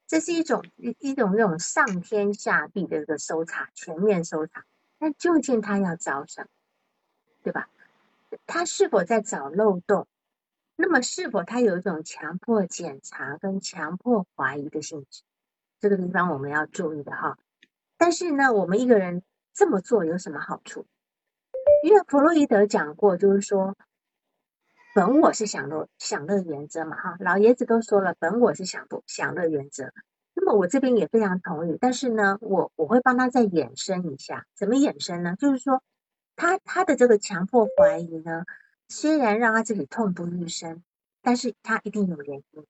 [SPEAKER 1] 这是一种一一种那种上天下地的这个搜查，全面搜查。那究竟他要找什么，对吧？他是否在找漏洞？那么是否他有一种强迫检查跟强迫怀疑的性质？这个地方我们要注意的哈。但是呢，我们一个人这么做有什么好处？因为弗洛伊德讲过，就是说。本我是享乐享乐原则嘛，哈，老爷子都说了，本我是享不享乐原则。那么我这边也非常同意，但是呢，我我会帮他再衍生一下，怎么衍生呢？就是说，他他的这个强迫怀疑呢，虽然让他自己痛不欲生，但是他一定有原因，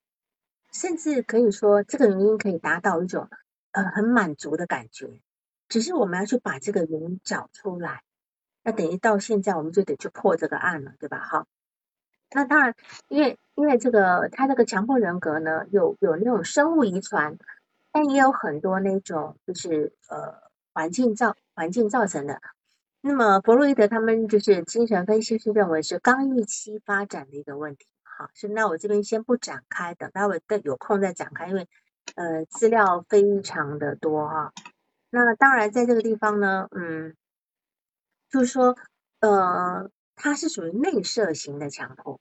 [SPEAKER 1] 甚至可以说这个原因可以达到一种呃很满足的感觉，只是我们要去把这个原因找出来，那等于到现在我们就得去破这个案了，对吧？哈。那当然，因为因为这个他这个强迫人格呢，有有那种生物遗传，但也有很多那种就是呃环境造环境造成的。那么弗洛伊德他们就是精神分析师认为是刚预期发展的一个问题。好，是那我这边先不展开，等待会再有空再展开，因为呃资料非常的多哈。那当然在这个地方呢，嗯，就是说呃。它是属于内射型的强迫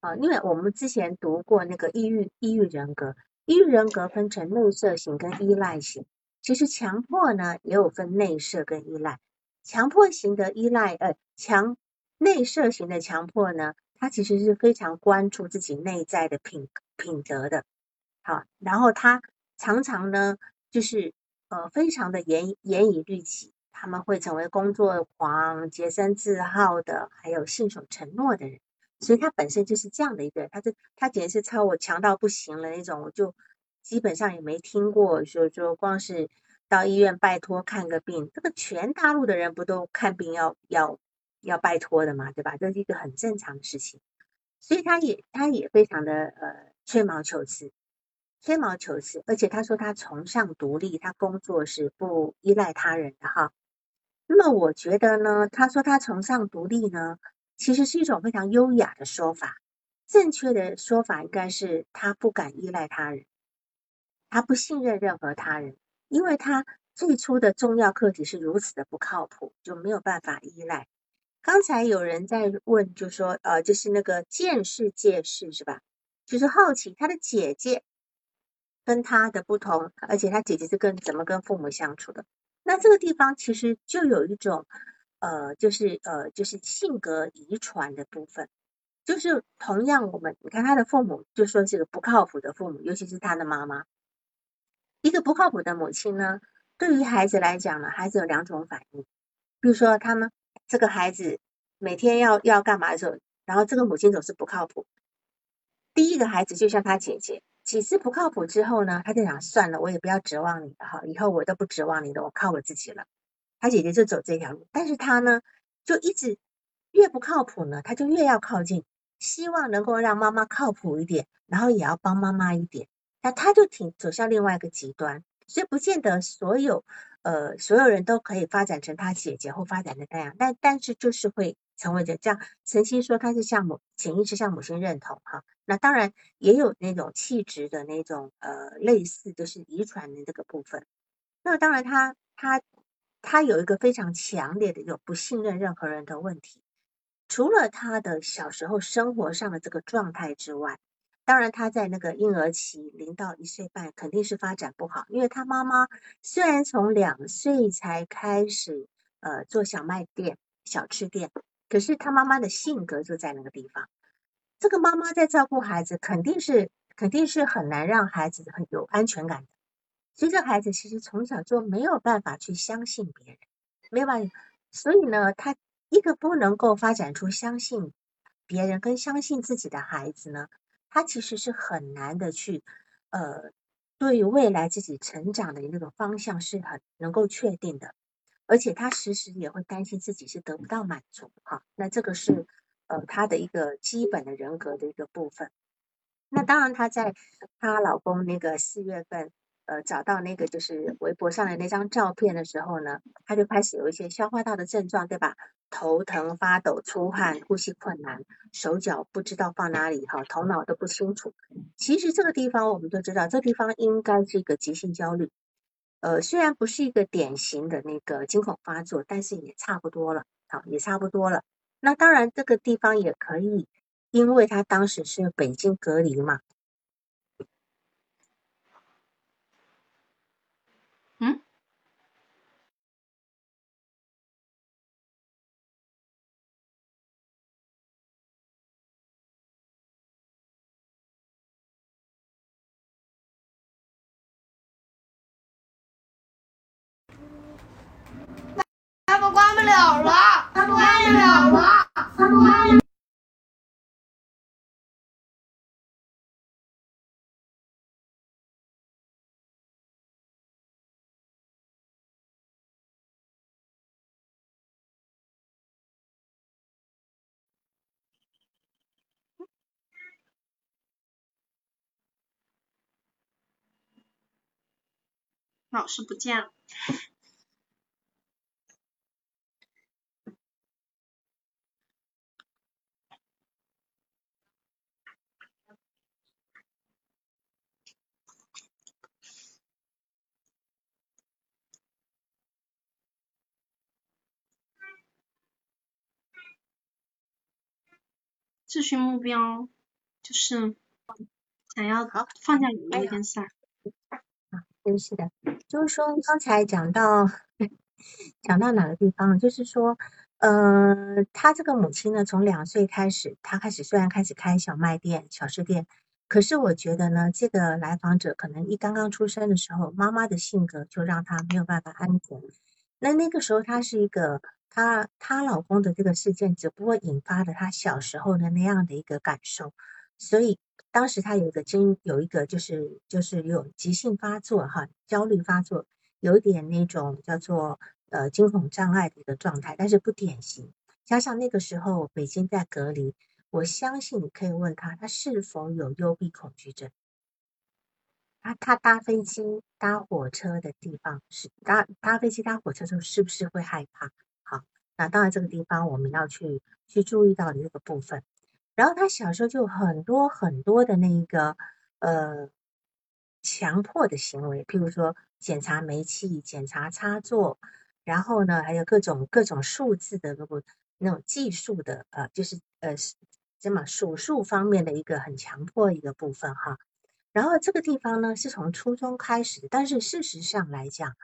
[SPEAKER 1] 啊，因为我们之前读过那个抑郁抑郁人格，抑郁人格分成内射型跟依赖型。其实强迫呢也有分内射跟依赖。强迫型的依赖，呃，强内射型的强迫呢，他其实是非常关注自己内在的品品德的，好，然后他常常呢就是呃非常的严严以律己。他们会成为工作狂、洁身自好的，还有信守承诺的人，所以他本身就是这样的一个人。他这他简直是超我强到不行了那种，我就基本上也没听过说说光是到医院拜托看个病，这个全大陆的人不都看病要要要拜托的嘛，对吧？这是一个很正常的事情，所以他也他也非常的呃吹毛求疵，吹毛求疵，而且他说他崇尚独立，他工作是不依赖他人的哈。那么我觉得呢，他说他崇尚独立呢，其实是一种非常优雅的说法。正确的说法应该是他不敢依赖他人，他不信任任何他人，因为他最初的重要课题是如此的不靠谱，就没有办法依赖。刚才有人在问，就说呃，就是那个见识借势是吧？就是好奇他的姐姐跟他的不同，而且他姐姐是跟怎么跟父母相处的。那这个地方其实就有一种，呃，就是呃，就是性格遗传的部分，就是同样我们你看他的父母就说是个不靠谱的父母，尤其是他的妈妈，一个不靠谱的母亲呢，对于孩子来讲呢，孩子有两种反应，比如说他们这个孩子每天要要干嘛的时候，然后这个母亲总是不靠谱，第一个孩子就像他姐姐。几次不靠谱之后呢，他就想算了，我也不要指望你了哈，以后我都不指望你了，我靠我自己了。他姐姐就走这条路，但是他呢，就一直越不靠谱呢，他就越要靠近，希望能够让妈妈靠谱一点，然后也要帮妈妈一点。那他就挺走向另外一个极端，所以不见得所有呃所有人都可以发展成他姐姐或发展的那样，但但是就是会。成为的这样，晨曦说他是像母潜意识向母亲认同哈，那当然也有那种气质的那种呃类似，就是遗传的这个部分。那当然他他他有一个非常强烈的有不信任任何人的问题，除了他的小时候生活上的这个状态之外，当然他在那个婴儿期零到一岁半肯定是发展不好，因为他妈妈虽然从两岁才开始呃做小卖店、小吃店。可是他妈妈的性格就在那个地方，这个妈妈在照顾孩子，肯定是肯定是很难让孩子很有安全感的。所以这孩子其实从小就没有办法去相信别人，没有办法。所以呢，他一个不能够发展出相信别人跟相信自己的孩子呢，他其实是很难的去呃对于未来自己成长的那个方向是很能够确定的，而且他时时也会担心自己是得不到满足哈。那这个是呃他的一个基本的人格的一个部分。那当然，她在她老公那个四月份。呃，找到那个就是微博上的那张照片的时候呢，他就开始有一些消化道的症状，对吧？头疼、发抖、出汗、呼吸困难、手脚不知道放哪里，哈，头脑都不清楚。其实这个地方我们都知道，这地方应该是一个急性焦虑。呃，虽然不是一个典型的那个惊恐发作，但是也差不多了，好，也差不多了。那当然，这个地方也可以，因为他当时是北京隔离嘛。
[SPEAKER 3] 了了，
[SPEAKER 2] 老师不见了。咨询目标就是想要放下有一件事儿。
[SPEAKER 1] 啊，真是的，就是说刚才讲到 <laughs> 讲到哪个地方，就是说，呃，他这个母亲呢，从两岁开始，他开始虽然开始开小卖店、小吃店，可是我觉得呢，这个来访者可能一刚刚出生的时候，妈妈的性格就让他没有办法安全。那那个时候他是一个。她她老公的这个事件，只不过引发了她小时候的那样的一个感受，所以当时她有一个经有一个就是就是有急性发作哈，焦虑发作，有一点那种叫做呃惊恐障碍的一个状态，但是不典型。加上那个时候北京在隔离，我相信你可以问他，他是否有幽闭恐惧症？他他搭飞机搭火车的地方是搭搭飞机搭火车时候是不是会害怕？那当然这个地方我们要去去注意到的这个部分。然后他小时候就很多很多的那一个呃强迫的行为，譬如说检查煤气、检查插座，然后呢还有各种各种数字的那个那种技术的呃，就是呃怎么数数方面的一个很强迫一个部分哈。然后这个地方呢是从初中开始，但是事实上来讲，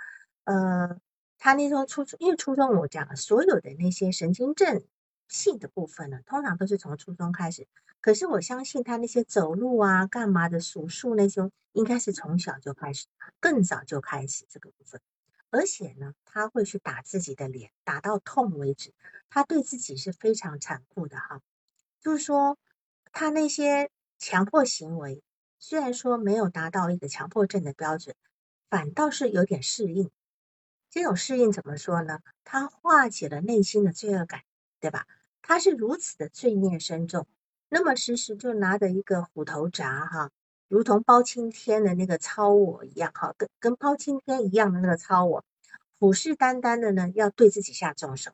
[SPEAKER 1] 呃。他那时候初中，因为初中我讲了所有的那些神经症性的部分呢，通常都是从初中开始。可是我相信他那些走路啊、干嘛的、数数那些，应该是从小就开始，更早就开始这个部分。而且呢，他会去打自己的脸，打到痛为止。他对自己是非常残酷的哈，就是说他那些强迫行为，虽然说没有达到一个强迫症的标准，反倒是有点适应。这种适应怎么说呢？他化解了内心的罪恶感，对吧？他是如此的罪孽深重，那么时时就拿着一个虎头铡，哈，如同包青天的那个超我一样，哈，跟跟包青天一样的那个超我，虎视眈眈的呢，要对自己下重手。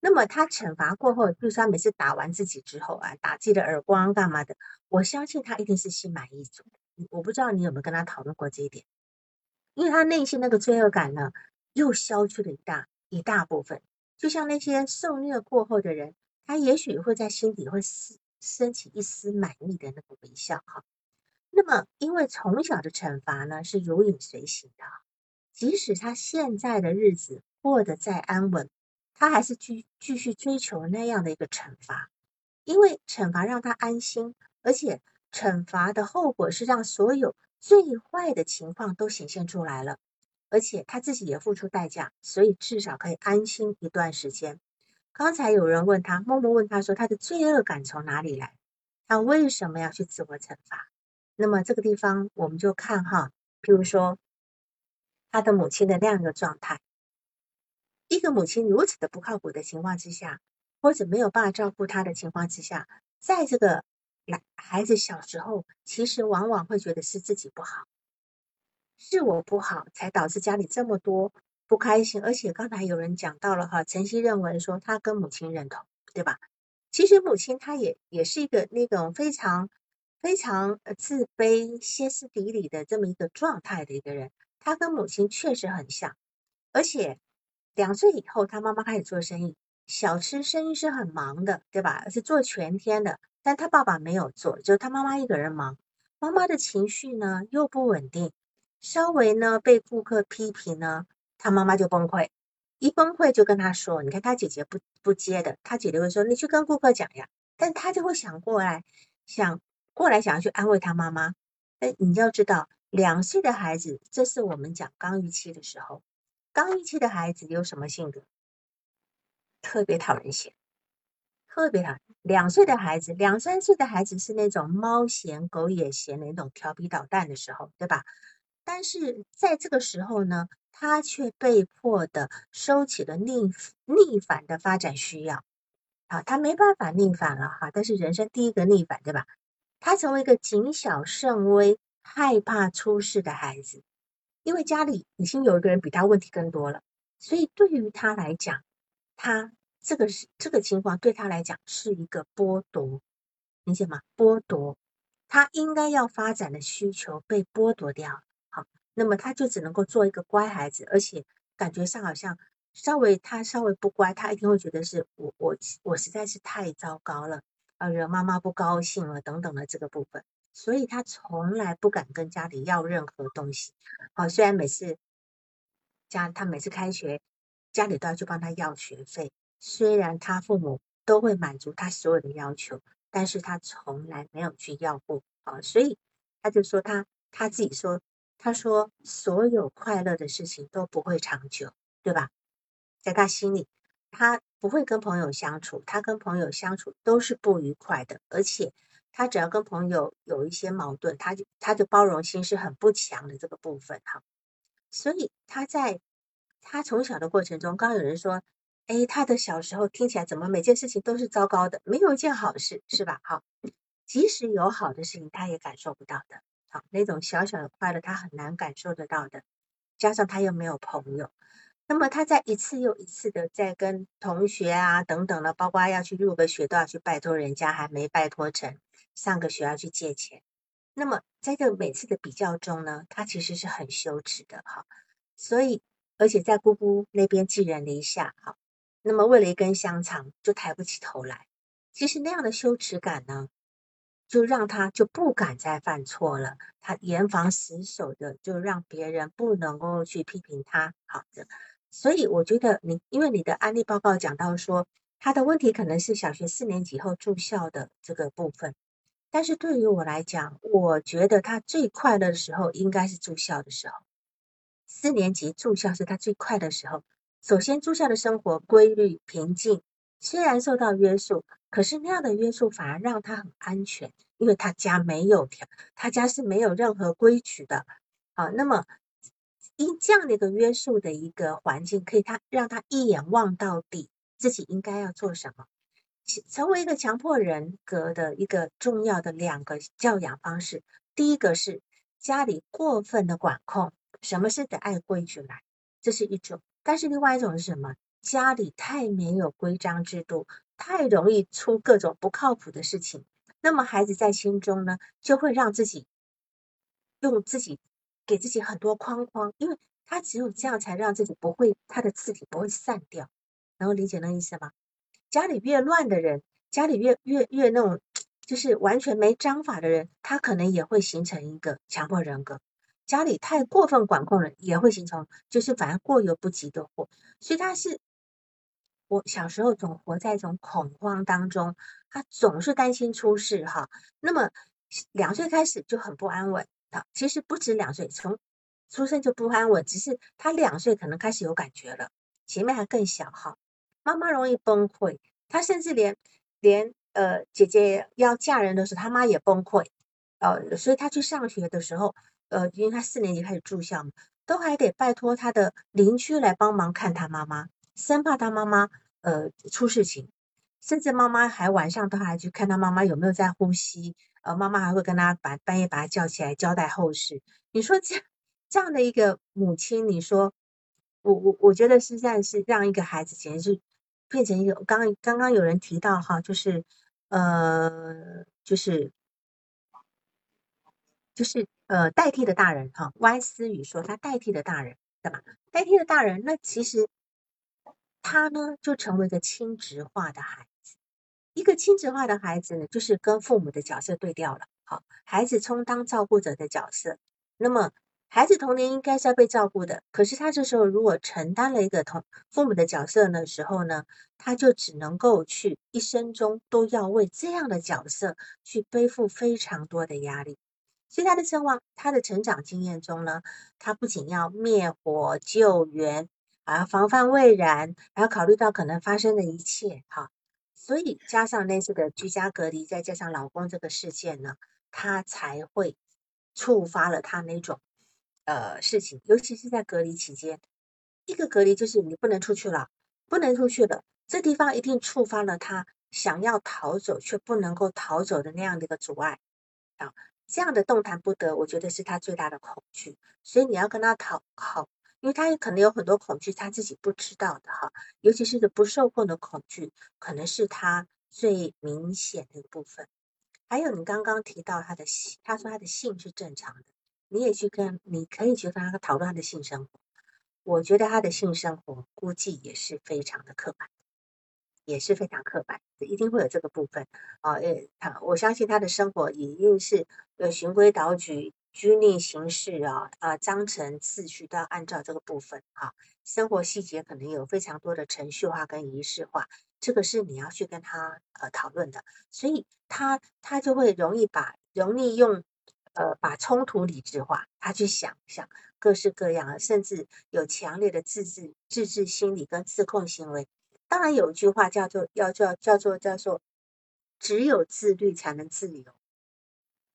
[SPEAKER 1] 那么他惩罚过后，就是他每次打完自己之后啊，打自己的耳光干嘛的？我相信他一定是心满意足。我不知道你有没有跟他讨论过这一点，因为他内心那个罪恶感呢？又消去了一大一大部分，就像那些受虐过后的人，他也许会在心底会升升起一丝满意的那个微笑哈。那么，因为从小的惩罚呢是如影随形的，即使他现在的日子过得再安稳，他还是继继续追求那样的一个惩罚，因为惩罚让他安心，而且惩罚的后果是让所有最坏的情况都显现出来了。而且他自己也付出代价，所以至少可以安心一段时间。刚才有人问他，默默问他说：“他的罪恶感从哪里来？他为什么要去自我惩罚？”那么这个地方我们就看哈，譬如说他的母亲的那样一个状态，一个母亲如此的不靠谱的情况之下，或者没有办法照顾他的情况之下，在这个来孩子小时候，其实往往会觉得是自己不好，是我不好，才导致家里这么多不开心。而且刚才有人讲到了哈，晨曦认为说他跟母亲认同，对吧？其实母亲她也也是一个那种非常非常自卑、歇斯底里的这么一个状态的一个人。他跟母亲确实很像，而且两岁以后，他妈妈开始做生意，小吃生意是很忙的，对吧？是做全天的，但他爸爸没有做，就他妈妈一个人忙。妈妈的情绪呢又不稳定，稍微呢被顾客批评呢，他妈妈就崩溃。一崩溃就跟他说，你看他姐姐不不接的，他姐姐会说你去跟顾客讲呀，但他就会想过来，想过来想要去安慰他妈妈。哎，你要知道，两岁的孩子，这是我们讲刚预期的时候，刚预期的孩子有什么性格？特别讨人嫌，特别讨。两岁的孩子，两三岁的孩子是那种猫嫌狗也嫌的那种调皮捣蛋的时候，对吧？但是在这个时候呢？他却被迫的收起了逆逆反的发展需要，啊，他没办法逆反了哈。但是人生第一个逆反，对吧？他成为一个谨小慎微、害怕出事的孩子，因为家里已经有一个人比他问题更多了，所以对于他来讲，他这个是这个情况对他来讲是一个剥夺，理解吗？剥夺他应该要发展的需求被剥夺掉了。那么他就只能够做一个乖孩子，而且感觉上好像稍微他稍微不乖，他一定会觉得是我我我实在是太糟糕了，啊惹妈妈不高兴了等等的这个部分，所以他从来不敢跟家里要任何东西。好，虽然每次家他每次开学，家里都要去帮他要学费，虽然他父母都会满足他所有的要求，但是他从来没有去要过。啊，所以他就说他他自己说。他说：“所有快乐的事情都不会长久，对吧？在他心里，他不会跟朋友相处，他跟朋友相处都是不愉快的。而且，他只要跟朋友有一些矛盾，他就他的包容心是很不强的这个部分哈。所以他在他从小的过程中，刚刚有人说，哎，他的小时候听起来怎么每件事情都是糟糕的，没有一件好事，是吧？好，即使有好的事情，他也感受不到的。”好，那种小小的快乐，他很难感受得到的。加上他又没有朋友，那么他在一次又一次的在跟同学啊等等的，包括要去入个学都要去拜托人家，还没拜托成，上个学要去借钱。那么在这每次的比较中呢，他其实是很羞耻的哈。所以，而且在姑姑那边寄人篱下，哈，那么为了一根香肠就抬不起头来。其实那样的羞耻感呢？就让他就不敢再犯错了，他严防死守的，就让别人不能够去批评他。好的，所以我觉得你，因为你的案例报告讲到说，他的问题可能是小学四年级后住校的这个部分，但是对于我来讲，我觉得他最快乐的时候应该是住校的时候，四年级住校是他最快的时候。首先，住校的生活规律平静，虽然受到约束。可是那样的约束反而让他很安全，因为他家没有条，他家是没有任何规矩的。好，那么因这样的一个约束的一个环境，可以他让他一眼望到底，自己应该要做什么。成为一个强迫人格的一个重要的两个教养方式，第一个是家里过分的管控，什么事得按规矩来，这是一种；但是另外一种是什么？家里太没有规章制度。太容易出各种不靠谱的事情，那么孩子在心中呢，就会让自己用自己给自己很多框框，因为他只有这样才让自己不会他的字体不会散掉，能够理解那意思吗？家里越乱的人，家里越越越那种就是完全没章法的人，他可能也会形成一个强迫人格。家里太过分管控人，也会形成就是反而过犹不及的祸，所以他是。我小时候总活在一种恐慌当中，他总是担心出事哈。那么两岁开始就很不安稳啊，其实不止两岁，从出生就不安稳，只是他两岁可能开始有感觉了，前面还更小哈。妈妈容易崩溃，他甚至连连呃姐姐要嫁人的时候，他妈也崩溃，呃，所以他去上学的时候，呃，因为他四年级开始住校嘛，都还得拜托他的邻居来帮忙看他妈妈，生怕他妈妈呃出事情，甚至妈妈还晚上都还去看他妈妈有没有在呼吸，呃，妈妈还会跟他把半夜把他叫起来交代后事。你说这这样的一个母亲，你说我我我觉得实在是让一个孩子简直是变成一个刚刚刚刚有人提到哈，就是呃就是就是呃代替的大人哈，歪思雨说他代替的大人对吧？代替的大人，那其实他呢就成为一个亲职化的孩子，一个亲职化的孩子呢，就是跟父母的角色对调了，好，孩子充当照顾者的角色。那么，孩子童年应该是要被照顾的，可是他这时候如果承担了一个同父母的角色的时候呢，他就只能够去一生中都要为这样的角色去背负非常多的压力。所以他的生活，他的成长经验中呢，他不仅要灭火救援，还要防范未然，还要考虑到可能发生的一切。哈，所以加上那次的居家隔离，再加上老公这个事件呢，他才会。触发了他那种呃事情，尤其是在隔离期间，一个隔离就是你不能出去了，不能出去了，这地方一定触发了他想要逃走却不能够逃走的那样的一个阻碍啊，这样的动弹不得，我觉得是他最大的恐惧，所以你要跟他讨好，因为他可能有很多恐惧他自己不知道的哈，尤其是不受控的恐惧，可能是他最明显的一部分。还有你刚刚提到他的性，他说他的性是正常的，你也去跟，你可以去跟他讨论他的性生活。我觉得他的性生活估计也是非常的刻板，也是非常刻板，一定会有这个部分啊。也，他我相信他的生活一定是呃循规蹈矩、拘泥形式啊啊，章程次序都要按照这个部分啊。生活细节可能有非常多的程序化跟仪式化。这个是你要去跟他呃讨论的，所以他他就会容易把容易用呃把冲突理智化，他去想想各式各样，甚至有强烈的自制自制心理跟自控行为。当然有一句话叫做要叫叫做叫做只有自律才能自由，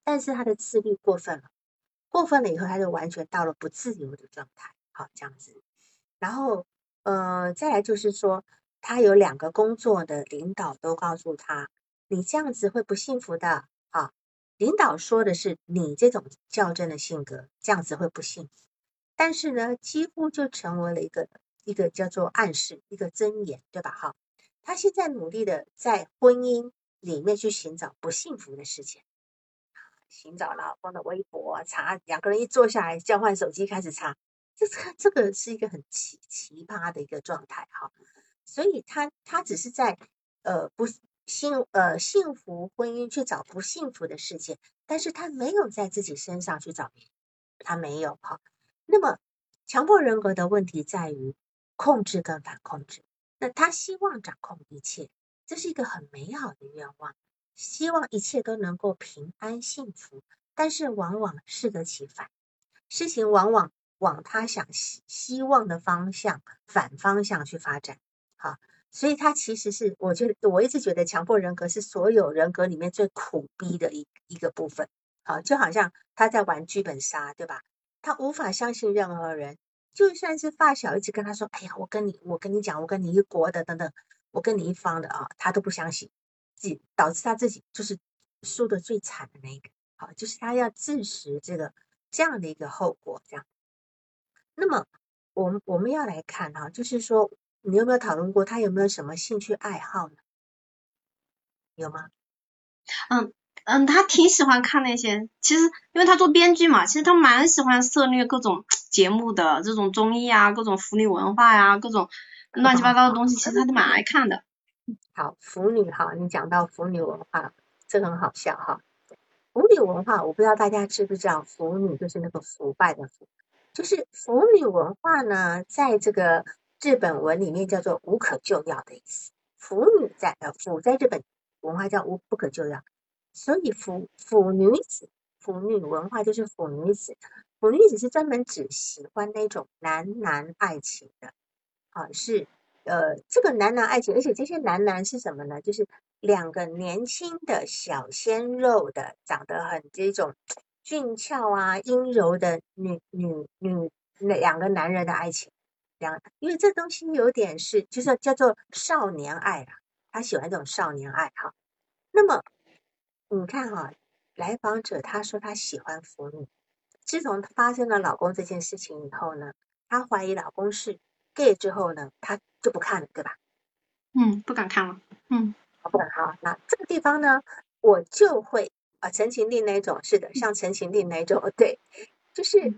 [SPEAKER 1] 但是他的自律过分了，过分了以后他就完全到了不自由的状态，好这样子。然后呃再来就是说。他有两个工作的领导都告诉他，你这样子会不幸福的啊。领导说的是你这种较真的性格，这样子会不幸福。但是呢，几乎就成为了一个一个叫做暗示，一个箴言，对吧？哈，他现在努力的在婚姻里面去寻找不幸福的事情，寻找老公的微博，查两个人一坐下来交换手机开始查，这这这个是一个很奇奇葩的一个状态，哈。所以他他只是在呃不幸呃幸福婚姻去找不幸福的事情，但是他没有在自己身上去找，他没有哈。那么强迫人格的问题在于控制跟反控制。那他希望掌控一切，这是一个很美好的愿望，希望一切都能够平安幸福，但是往往适得其反，事情往往往他想希希望的方向反方向去发展。好，所以他其实是，我觉得我一直觉得强迫人格是所有人格里面最苦逼的一一个部分。好，就好像他在玩剧本杀，对吧？他无法相信任何人，就算是发小一直跟他说：“哎呀，我跟你，我跟你讲，我跟你一国的等等，我跟你一方的啊，他都不相信，己导致他自己就是输的最惨的那一个。好，就是他要自食这个这样的一个后果。这样，那么我们我们要来看哈，就是说。你有没有讨论过他有没有什么兴趣爱好呢？有吗？
[SPEAKER 2] 嗯嗯，他挺喜欢看那些，其实因为他做编剧嘛，其实他蛮喜欢涉猎各种节目的，这种综艺啊，各种福利文化呀，各种乱七八糟的东西，其实他都蛮爱看的。
[SPEAKER 1] 好，腐女哈，你讲到腐女文化，这个很好笑哈。腐女文化，我不知道大家知不知道，腐女就是那个腐败的腐，就是腐女文化呢，在这个。日本文里面叫做无可救药的意思，腐女在呃腐在日本文化叫无不可救药，所以腐腐女子腐女文化就是腐女子，腐女子是专门只喜欢那种男男爱情的，啊是呃这个男男爱情，而且这些男男是什么呢？就是两个年轻的小鲜肉的，长得很这种俊俏啊、阴柔的女女女那两个男人的爱情，两，因为这东西有点是，就是叫做少年爱啊，他喜欢这种少年爱哈。那么你看哈，来访者他说他喜欢腐女，自从发生了老公这件事情以后呢，他怀疑老公是 gay 之后呢，他就不看了，对吧？
[SPEAKER 2] 嗯，不敢看了。嗯，
[SPEAKER 1] 不敢看。那这个地方呢，我就会啊，陈情令那种，是的，像陈情令那种，对，就是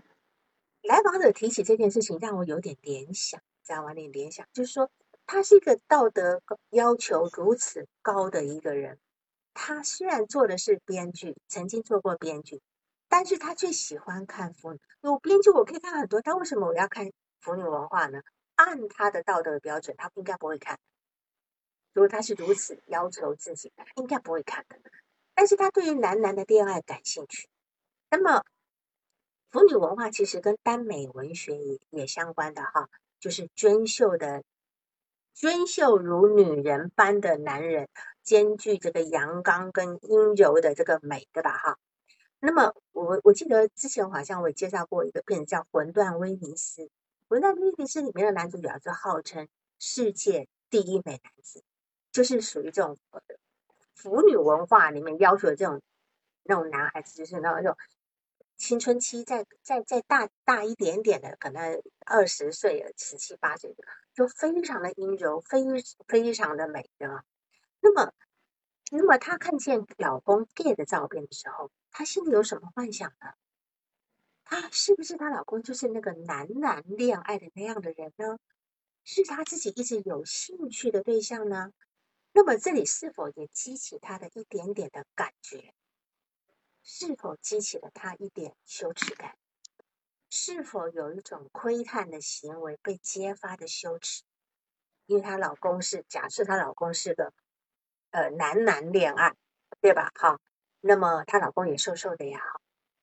[SPEAKER 1] 来访者提起这件事情，让我有点联想，知道吗？点联想，就是说他是一个道德要求如此高的一个人。他虽然做的是编剧，曾经做过编剧，但是他却喜欢看腐女。我编剧我可以看很多，但为什么我要看腐女文化呢？按他的道德标准，他应该不会看。如果他是如此要求自己，应该不会看的。但是他对于男男的恋爱感兴趣。那么腐女文化其实跟耽美文学也也相关的哈，就是娟秀的娟秀如女人般的男人。兼具这个阳刚跟阴柔的这个美，对吧？哈，那么我我记得之前好像我也介绍过一个片子叫《魂断威尼斯》，《魂断威尼斯》里面的男主角就号称世界第一美男子，就是属于这种腐女文化里面要求的这种那种男孩子，就是那种青春期再再再大大一点点的，可能二十岁、十七八岁的，就非常的阴柔，非非常的美，对吧？那么，那么她看见老公 gay 的照片的时候，她心里有什么幻想呢？她是不是她老公就是那个男男恋爱的那样的人呢？是她自己一直有兴趣的对象呢？那么这里是否也激起她的一点点的感觉？是否激起了她一点羞耻感？是否有一种窥探的行为被揭发的羞耻？因为她老公是假设她老公是个。呃，男男恋爱，对吧？好，那么她老公也瘦瘦的呀，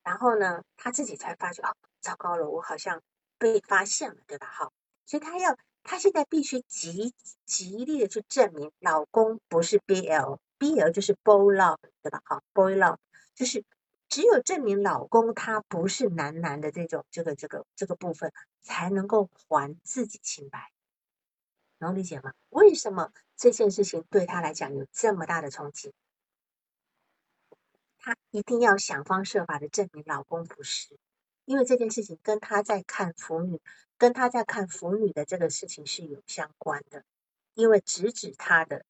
[SPEAKER 1] 然后呢，她自己才发觉，哦，糟糕了，我好像被发现了，对吧？好，所以她要，她现在必须极极力的去证明，老公不是 BL，BL 就是 boy love，对吧？好，boy love 就是只有证明老公他不是男男的这种这个这个这个部分，才能够还自己清白。能理解吗？为什么这件事情对他来讲有这么大的冲击？她一定要想方设法的证明老公不是，因为这件事情跟她在看腐女，跟他在看腐女的这个事情是有相关的，因为直指他的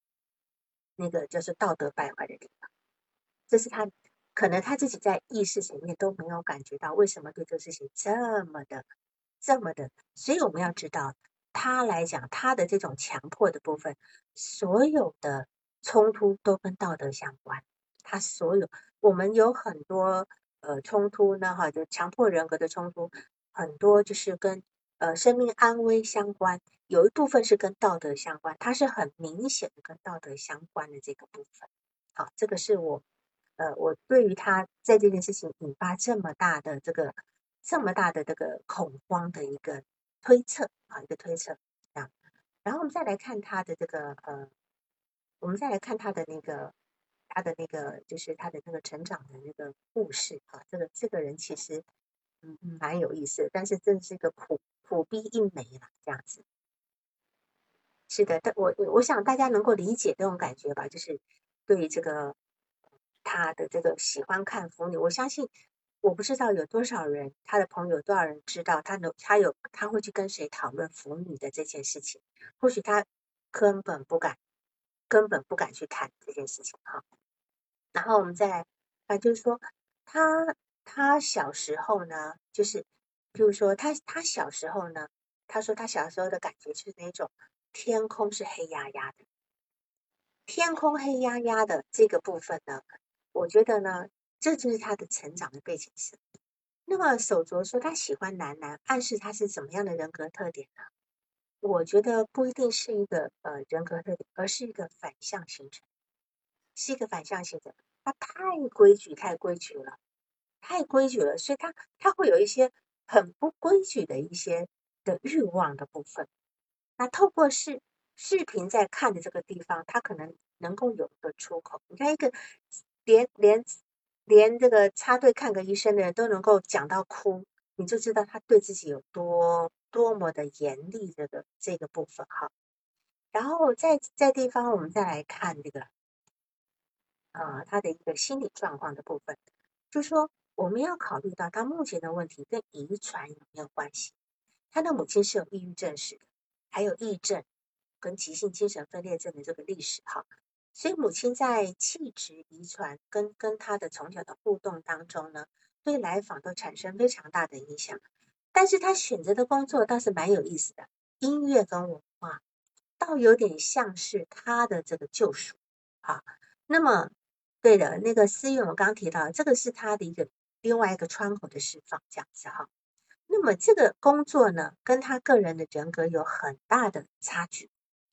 [SPEAKER 1] 那个就是道德败坏的地方，这是他可能他自己在意识层面都没有感觉到，为什么对这个事情这么的这么的，所以我们要知道。他来讲，他的这种强迫的部分，所有的冲突都跟道德相关。他所有，我们有很多呃冲突呢，哈，就强迫人格的冲突，很多就是跟呃生命安危相关，有一部分是跟道德相关，它是很明显的跟道德相关的这个部分。好，这个是我呃我对于他在这件事情引发这么大的这个这么大的这个恐慌的一个。推测啊，一个推测啊，然后我们再来看他的这个呃，我们再来看他的那个他的那个就是他的那个成长的那个故事啊，这个这个人其实嗯蛮有意思，但是真是一个苦苦逼一枚了这样子。是的，但我我想大家能够理解这种感觉吧，就是对这个他的这个喜欢看腐女，我相信。我不知道有多少人，他的朋友多少人知道他能，他有他会去跟谁讨论腐女的这件事情？或许他根本不敢，根本不敢去谈这件事情哈。然后我们再啊，就是说他他小时候呢，就是比如说他他小时候呢，他说他小时候的感觉是那种天空是黑压压的，天空黑压压的这个部分呢，我觉得呢。这就是他的成长的背景是。那么手镯说他喜欢男男，暗示他是怎么样的人格特点呢？我觉得不一定是一个呃人格特点，而是一个反向形成，是一个反向形成。他太规矩，太规矩了，太规矩了，所以他他会有一些很不规矩的一些的欲望的部分。那透过视视频在看的这个地方，他可能能够有一个出口。你看一个连连。连这个插队看个医生的人都能够讲到哭，你就知道他对自己有多多么的严厉。这个这个部分哈，然后在在地方我们再来看这个，啊，他的一个心理状况的部分，就说我们要考虑到他目前的问题跟遗传有没有关系。他的母亲是有抑郁症史的，还有抑郁症跟急性精神分裂症的这个历史哈。所以母亲在气质遗传跟跟他的从小的互动当中呢，对来访都产生非常大的影响。但是他选择的工作倒是蛮有意思的，音乐跟文化，倒有点像是他的这个救赎啊。那么，对的，那个思源我刚提到，这个是他的一个另外一个窗口的释放，这样子哈。那么这个工作呢，跟他个人的人格有很大的差距，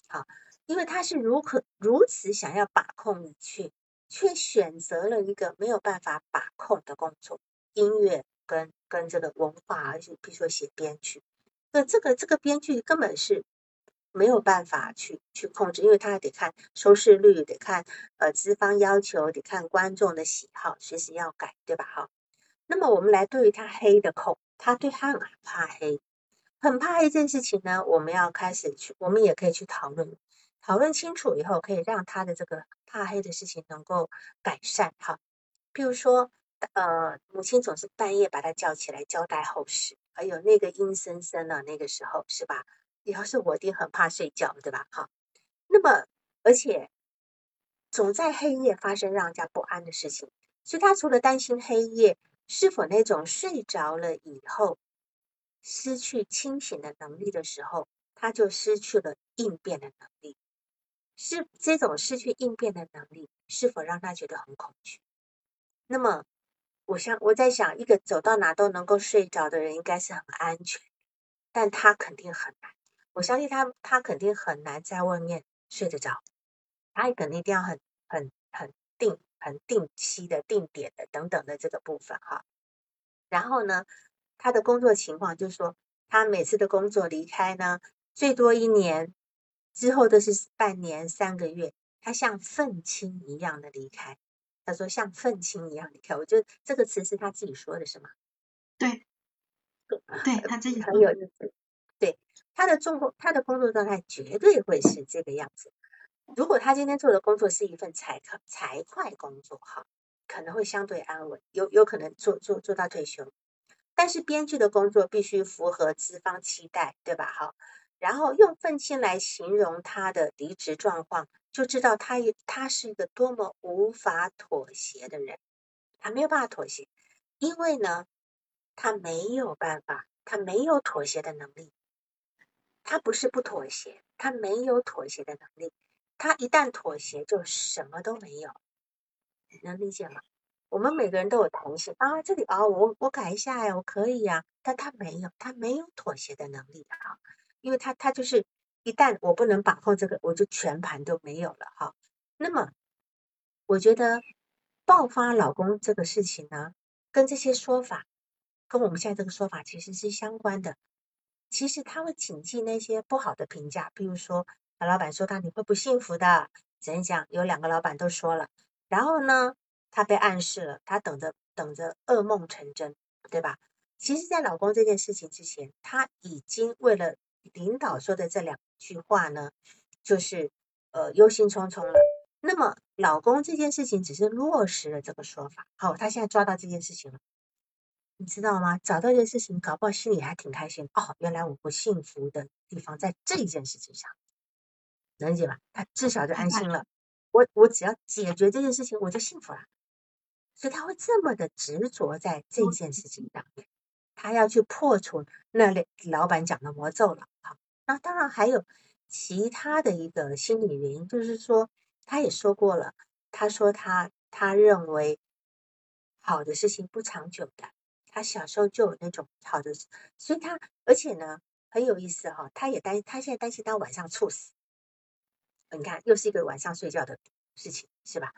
[SPEAKER 1] 好。因为他是如何如此想要把控你，却却选择了一个没有办法把控的工作，音乐跟跟这个文化，而且比如说写编剧，那这个这个编剧根本是没有办法去去控制，因为他还得看收视率，得看呃资方要求，得看观众的喜好，随时要改，对吧？哈，那么我们来对于他黑的控，他对他很怕黑，很怕黑这件事情呢，我们要开始去，我们也可以去讨论。讨论清楚以后，可以让他的这个怕黑的事情能够改善哈。譬如说，呃，母亲总是半夜把他叫起来交代后事，还有那个阴森森的那个时候是吧？要是我爹很怕睡觉，对吧？哈。那么，而且总在黑夜发生让人家不安的事情，所以他除了担心黑夜是否那种睡着了以后失去清醒的能力的时候，他就失去了应变的能力。是这种失去应变的能力，是否让他觉得很恐惧？那么，我想我在想，一个走到哪都能够睡着的人，应该是很安全，但他肯定很难。我相信他，他肯定很难在外面睡得着。他肯定一定要很、很、很定、很定期的、定点的等等的这个部分哈。然后呢，他的工作情况就是说，他每次的工作离开呢，最多一年。之后都是半年、三个月，他像愤青一样的离开。他说像愤青一样离开，我觉得这个词是他自己说的，是吗？
[SPEAKER 2] 对，对他自己
[SPEAKER 1] 很有意思。对他的工他的工作状态绝对会是这个样子。如果他今天做的工作是一份财财财会工作，哈，可能会相对安稳，有有可能做做做到退休。但是编剧的工作必须符合资方期待，对吧？哈。然后用愤青来形容他的离职状况，就知道他他是一个多么无法妥协的人。他没有办法妥协，因为呢，他没有办法，他没有妥协的能力。他不是不妥协，他没有妥协的能力。他一旦妥协，就什么都没有。能理解吗？我们每个人都有弹性啊，这里啊，我我改一下呀，我可以呀，但他没有，他没有妥协的能力啊。因为他他就是一旦我不能把控这个，我就全盘都没有了哈。那么我觉得爆发老公这个事情呢，跟这些说法，跟我们现在这个说法其实是相关的。其实他会谨记那些不好的评价，比如说老板说他你会不幸福的，怎样讲？有两个老板都说了，然后呢，他被暗示了，他等着等着噩梦成真，对吧？其实，在老公这件事情之前，他已经为了。领导说的这两句话呢，就是呃忧心忡忡了。那么老公这件事情只是落实了这个说法，好，他现在抓到这件事情了，你知道吗？找到一件事情，搞不好心里还挺开心。哦，原来我不幸福的地方在这一件事情上，能理解吧？他至少就安心了。我我只要解决这件事情，我就幸福了。所以他会这么的执着在这件事情上面。他要去破除那类老板讲的魔咒了，好，那当然还有其他的一个心理原因，就是说他也说过了，他说他他认为好的事情不长久的，他小时候就有那种好的，所以他而且呢很有意思哈，他也担他现在担心他晚上猝死，你看又是一个晚上睡觉的事情是吧？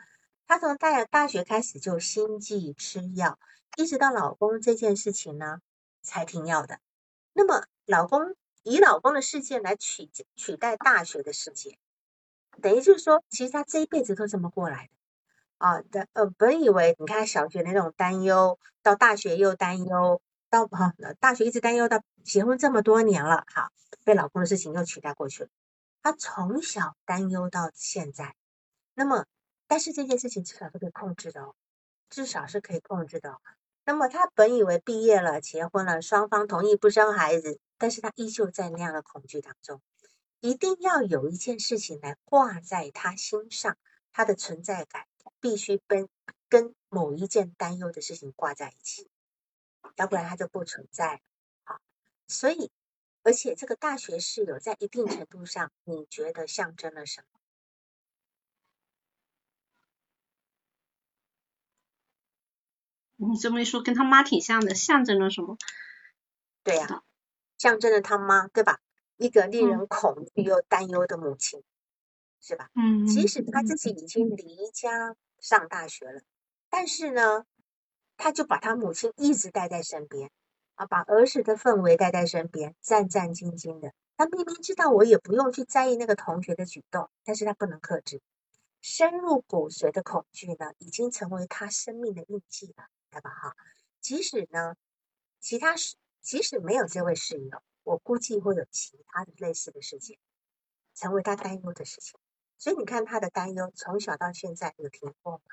[SPEAKER 1] 他从大大学开始就心悸吃药，一直到老公这件事情呢。才停药的，那么老公以老公的世界来取取代大学的世界，等于就是说，其实他这一辈子都这么过来的。啊的呃，本以为你看小学那种担忧，到大学又担忧，到哈大学一直担忧到结婚这么多年了，哈，被老公的事情又取代过去了。他从小担忧到现在，那么但是这件事情至少是可以控制的哦，至少是可以控制的。那么他本以为毕业了、结婚了，双方同意不生孩子，但是他依旧在那样的恐惧当中，一定要有一件事情来挂在他心上，他的存在感必须跟跟某一件担忧的事情挂在一起，要不然他就不存在。好，所以而且这个大学室友在一定程度上，你觉得象征了什么？
[SPEAKER 2] 你这么一说，跟他妈挺像的，象征了什么？
[SPEAKER 1] 对呀，象征了他妈，对吧？一个令人恐惧又担忧的母亲，是吧？
[SPEAKER 2] 嗯。
[SPEAKER 1] 即使他自己已经离家上大学了，但是呢，他就把他母亲一直带在身边，啊，把儿时的氛围带在身边，战战兢兢的。他明明知道我也不用去在意那个同学的举动，但是他不能克制，深入骨髓的恐惧呢，已经成为他生命的印记了。对吧？哈，即使呢，其他是即使没有这位室友，我估计会有其他的类似的事件，成为他担忧的事情。所以你看他的担忧，从小到现在有停过吗？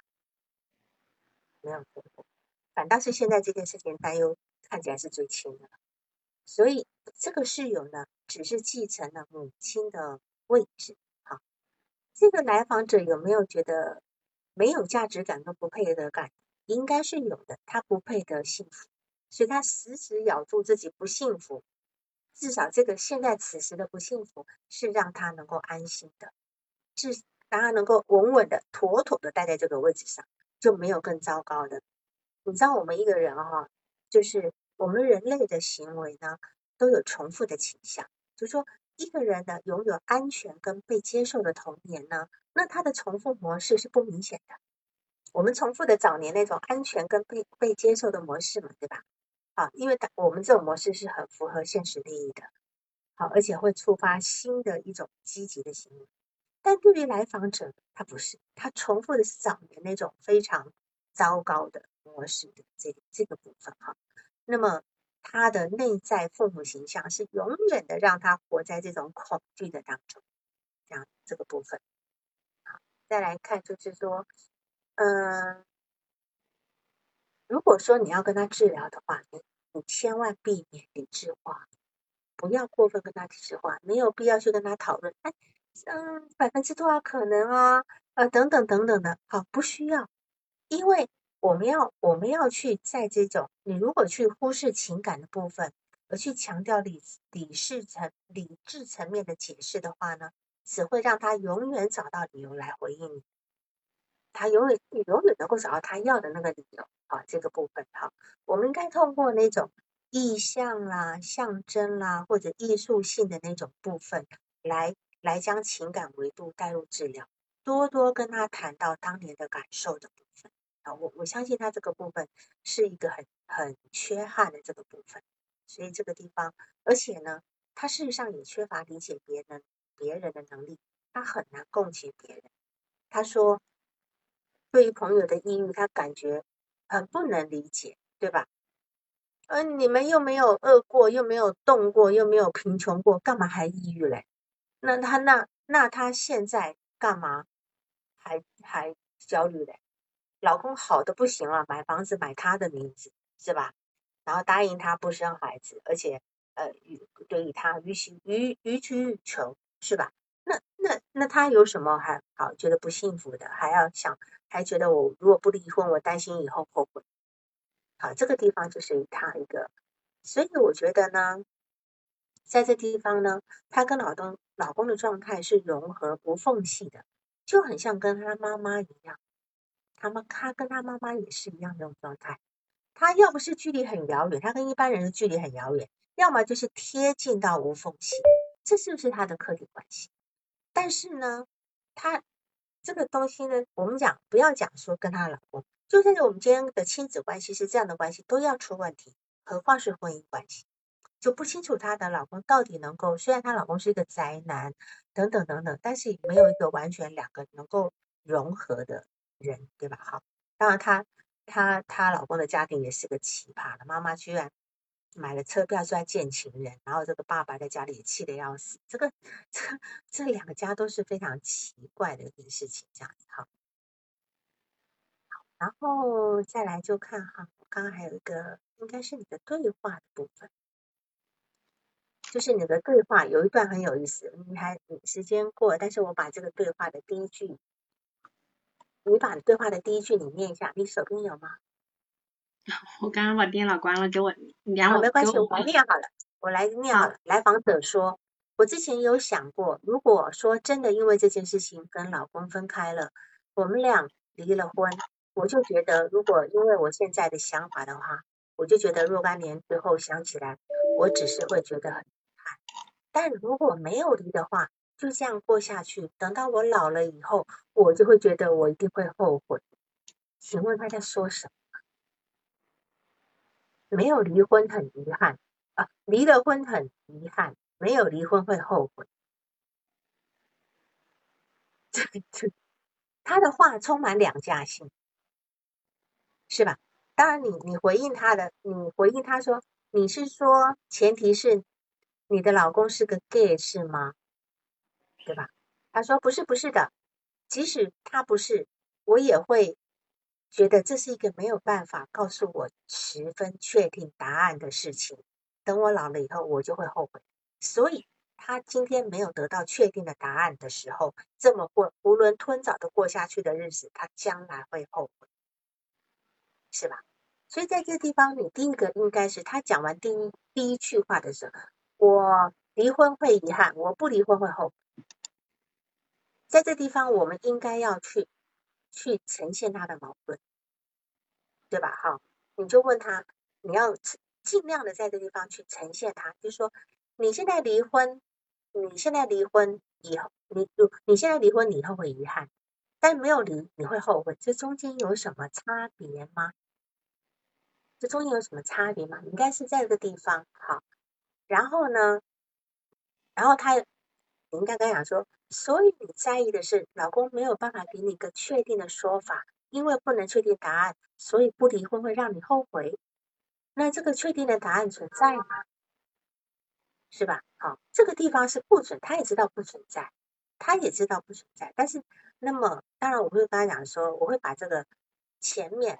[SPEAKER 1] 没有停过，反倒是现在这件事情担忧看起来是最轻的。所以这个室友呢，只是继承了母亲的位置。好，这个来访者有没有觉得没有价值感跟不配得感？应该是有的，他不配得幸福，所以他死死咬住自己不幸福。至少这个现在此时的不幸福是让他能够安心的，是让他能够稳稳的、妥妥的待在这个位置上，就没有更糟糕的。你知道，我们一个人哈，就是我们人类的行为呢，都有重复的倾向。就说一个人呢，拥有安全跟被接受的童年呢，那他的重复模式是不明显的。我们重复的早年那种安全跟被被接受的模式嘛，对吧？好，因为我们这种模式是很符合现实利益的，好，而且会触发新的一种积极的行为。但对于来访者，他不是，他重复的是早年那种非常糟糕的模式的这这个部分哈。那么他的内在父母形象是永远的让他活在这种恐惧的当中，这样这个部分。好，再来看就是说。嗯，如果说你要跟他治疗的话，你你千万避免理智化，不要过分跟他理智化，没有必要去跟他讨论。哎，嗯，百分之多少可能啊？呃，等等等等的，好，不需要，因为我们要我们要去在这种你如果去忽视情感的部分，而去强调理理智层理智层面的解释的话呢，只会让他永远找到理由来回应你。他永远永远能够找到他要的那个理由啊，这个部分哈，我们应该通过那种意象啦、象征啦或者艺术性的那种部分来来将情感维度带入治疗，多多跟他谈到当年的感受的部分啊，我我相信他这个部分是一个很很缺憾的这个部分，所以这个地方，而且呢，他事实上也缺乏理解别人别人的能力，他很难共情别人，他说。对于朋友的抑郁，他感觉很不能理解，对吧？嗯，你们又没有饿过，又没有冻过，又没有贫穷过，干嘛还抑郁嘞？那他那那他现在干嘛还还焦虑嘞？老公好的不行了，买房子买他的名字是吧？然后答应他不生孩子，而且呃对于他予取予予取予求是吧？那那那他有什么还好觉得不幸福的，还要想？还觉得我如果不离婚，我担心以后后悔。好，这个地方就是他一个，所以我觉得呢，在这地方呢，他跟老公老公的状态是融合无缝隙的，就很像跟他妈妈一样。他们他跟他妈妈也是一样这种状态。他要不是距离很遥远，他跟一般人的距离很遥远，要么就是贴近到无缝隙，这是不是他的客体关系？但是呢，他。这个东西呢，我们讲不要讲说跟她老公，就算是我们今天的亲子关系是这样的关系，都要出问题，何况是婚姻关系，就不清楚她的老公到底能够，虽然她老公是一个宅男，等等等等，但是没有一个完全两个能够融合的人，对吧？好，当然她她她老公的家庭也是个奇葩的，妈妈居然买了车票出来见情人，然后这个爸爸在家里也气得要死，这个这这两个家都是非常奇怪的一件事情，这样子哈。然后再来就看哈，刚刚还有一个应该是你的对话的部分。就是你的对话有一段很有意思，你还时间过，但是我把这个对话的第一句，你把对话的第一句你念一下，你手边有吗？<laughs>
[SPEAKER 2] 我刚刚把电脑关了，给我两
[SPEAKER 1] 我没关系，我来念好了，我来念好了。来访者说，我之前有想过，如果说真的因为这件事情跟老公分开了，我们俩离了婚，我就觉得如果因为我现在的想法的话，我就觉得若干年之后想起来，我只是会觉得很。但如果没有离的话，就这样过下去，等到我老了以后，我就会觉得我一定会后悔。请问他在说什么？没有离婚很遗憾啊，离了婚很遗憾，没有离婚会后悔。<laughs> 这这，他的话充满两价性，是吧？当然，你你回应他的，你回应他说，你是说前提是。你的老公是个 gay 是吗？对吧？他说不是，不是的。即使他不是，我也会觉得这是一个没有办法告诉我十分确定答案的事情。等我老了以后，我就会后悔。所以，他今天没有得到确定的答案的时候，这么过囫囵吞枣的过下去的日子，他将来会后悔，是吧？所以在这地方，你第一个应该是他讲完第一第一句话的时候。我离婚会遗憾，我不离婚会后悔。在这地方，我们应该要去去呈现他的矛盾，对吧？好，你就问他，你要尽量的在这地方去呈现他，就是说，你现在离婚，你现在离婚以后，你就你现在离婚，你以后会遗憾，但没有离，你会后悔，这中间有什么差别吗？这中间有什么差别吗？应该是在这个地方，好。然后呢？然后他，你应该跟他讲说，所以你在意的是老公没有办法给你一个确定的说法，因为不能确定答案，所以不离婚会让你后悔。那这个确定的答案存在吗？是吧？好，这个地方是不准，他也知道不存在，他也知道不存在。但是，那么当然我会跟他讲说，我会把这个前面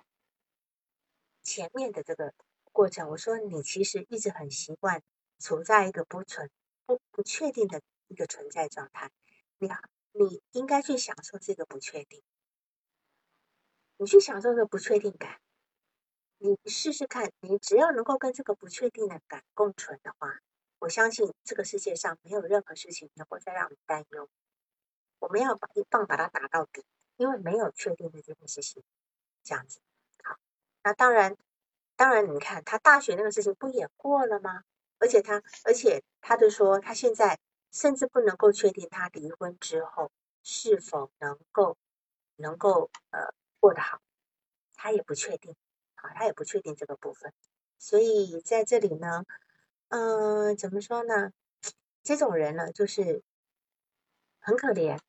[SPEAKER 1] 前面的这个过程，我说你其实一直很习惯。处在一个不存不不确定的一个存在状态，你好，你应该去享受这个不确定，你去享受这个不确定感，你试试看，你只要能够跟这个不确定的感共存的话，我相信这个世界上没有任何事情能够再让你担忧。我们要把一棒把它打到底，因为没有确定的这件事情，这样子。好，那当然，当然，你看他大学那个事情不也过了吗？而且他，而且他就说，他现在甚至不能够确定他离婚之后是否能够能够呃过得好，他也不确定，啊，他也不确定这个部分。所以在这里呢，嗯，怎么说呢？这种人呢，就是很可怜，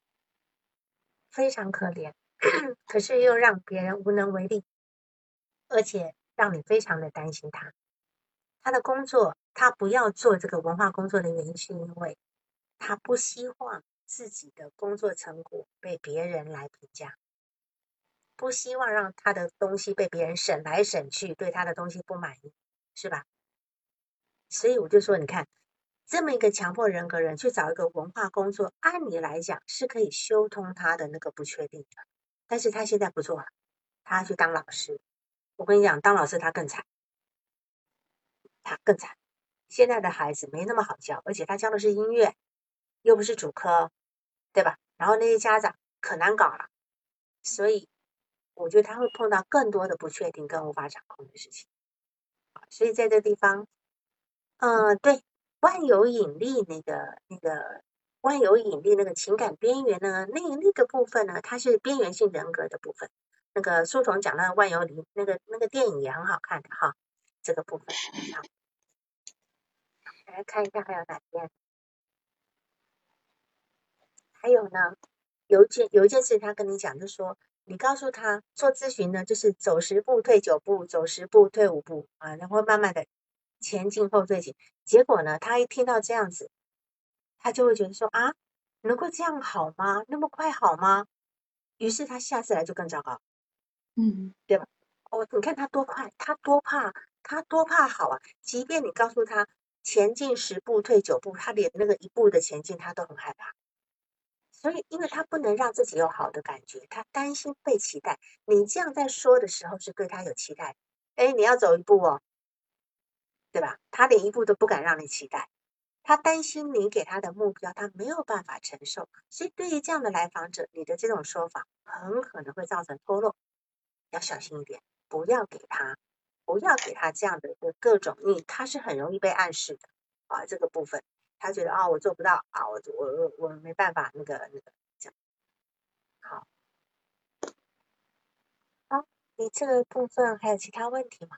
[SPEAKER 1] 非常可怜，<coughs> 可是又让别人无能为力，而且让你非常的担心他，他的工作。他不要做这个文化工作的原因，是因为他不希望自己的工作成果被别人来评价，不希望让他的东西被别人审来审去，对他的东西不满意，是吧？所以我就说，你看，这么一个强迫人格人去找一个文化工作，按理来讲是可以修通他的那个不确定的，但是他现在不做了，他去当老师。我跟你讲，当老师他更惨，他更惨。现在的孩子没那么好教，而且他教的是音乐，又不是主科，对吧？然后那些家长可难搞了，所以我觉得他会碰到更多的不确定跟无法掌控的事情。所以在这地方，嗯，对，万有引力那个那个万有引力那个情感边缘呢，那那个部分呢，它是边缘性人格的部分。那个书童讲的万有引那个那个电影也很好看的哈，这个部分好。来看一下还有哪边？还有呢，有件有一件事他跟你讲，就说你告诉他做咨询呢，就是走十步退九步，走十步退五步啊，然后慢慢的前进后退行。结果呢，他一听到这样子，他就会觉得说啊，能够这样好吗？那么快好吗？于是他下次来就更糟糕，
[SPEAKER 2] 嗯，
[SPEAKER 1] 对吧？哦，你看他多快，他多怕，他多怕好啊！即便你告诉他前进十步退九步，他连那个一步的前进他都很害怕。所以，因为他不能让自己有好的感觉，他担心被期待。你这样在说的时候，是对他有期待。哎，你要走一步哦，对吧？他连一步都不敢让你期待，他担心你给他的目标他没有办法承受。所以，对于这样的来访者，你的这种说法很可能会造成脱落，要小心一点，不要给他，不要给他这样的一个各种你，他是很容易被暗示的啊，这个部分。他觉得啊，我做不到啊，我我我我没办法，那个那个这样，好，好，你这个部分还有其他问题吗？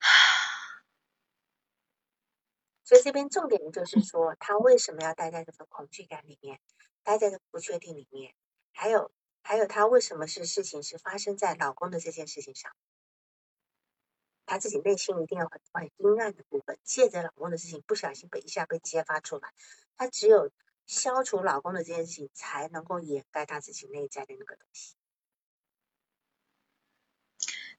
[SPEAKER 1] <sighs> 所以这边重点就是说，他为什么要待在这个恐惧感里面，待在这不确定里面，还有还有他为什么是事情是发生在老公的这件事情上。他自己内心一定要很很阴暗的部分，借着老公的事情不小心被一下被揭发出来，他只有消除老公的这件事情，才能够掩盖他自己内在的那个东西。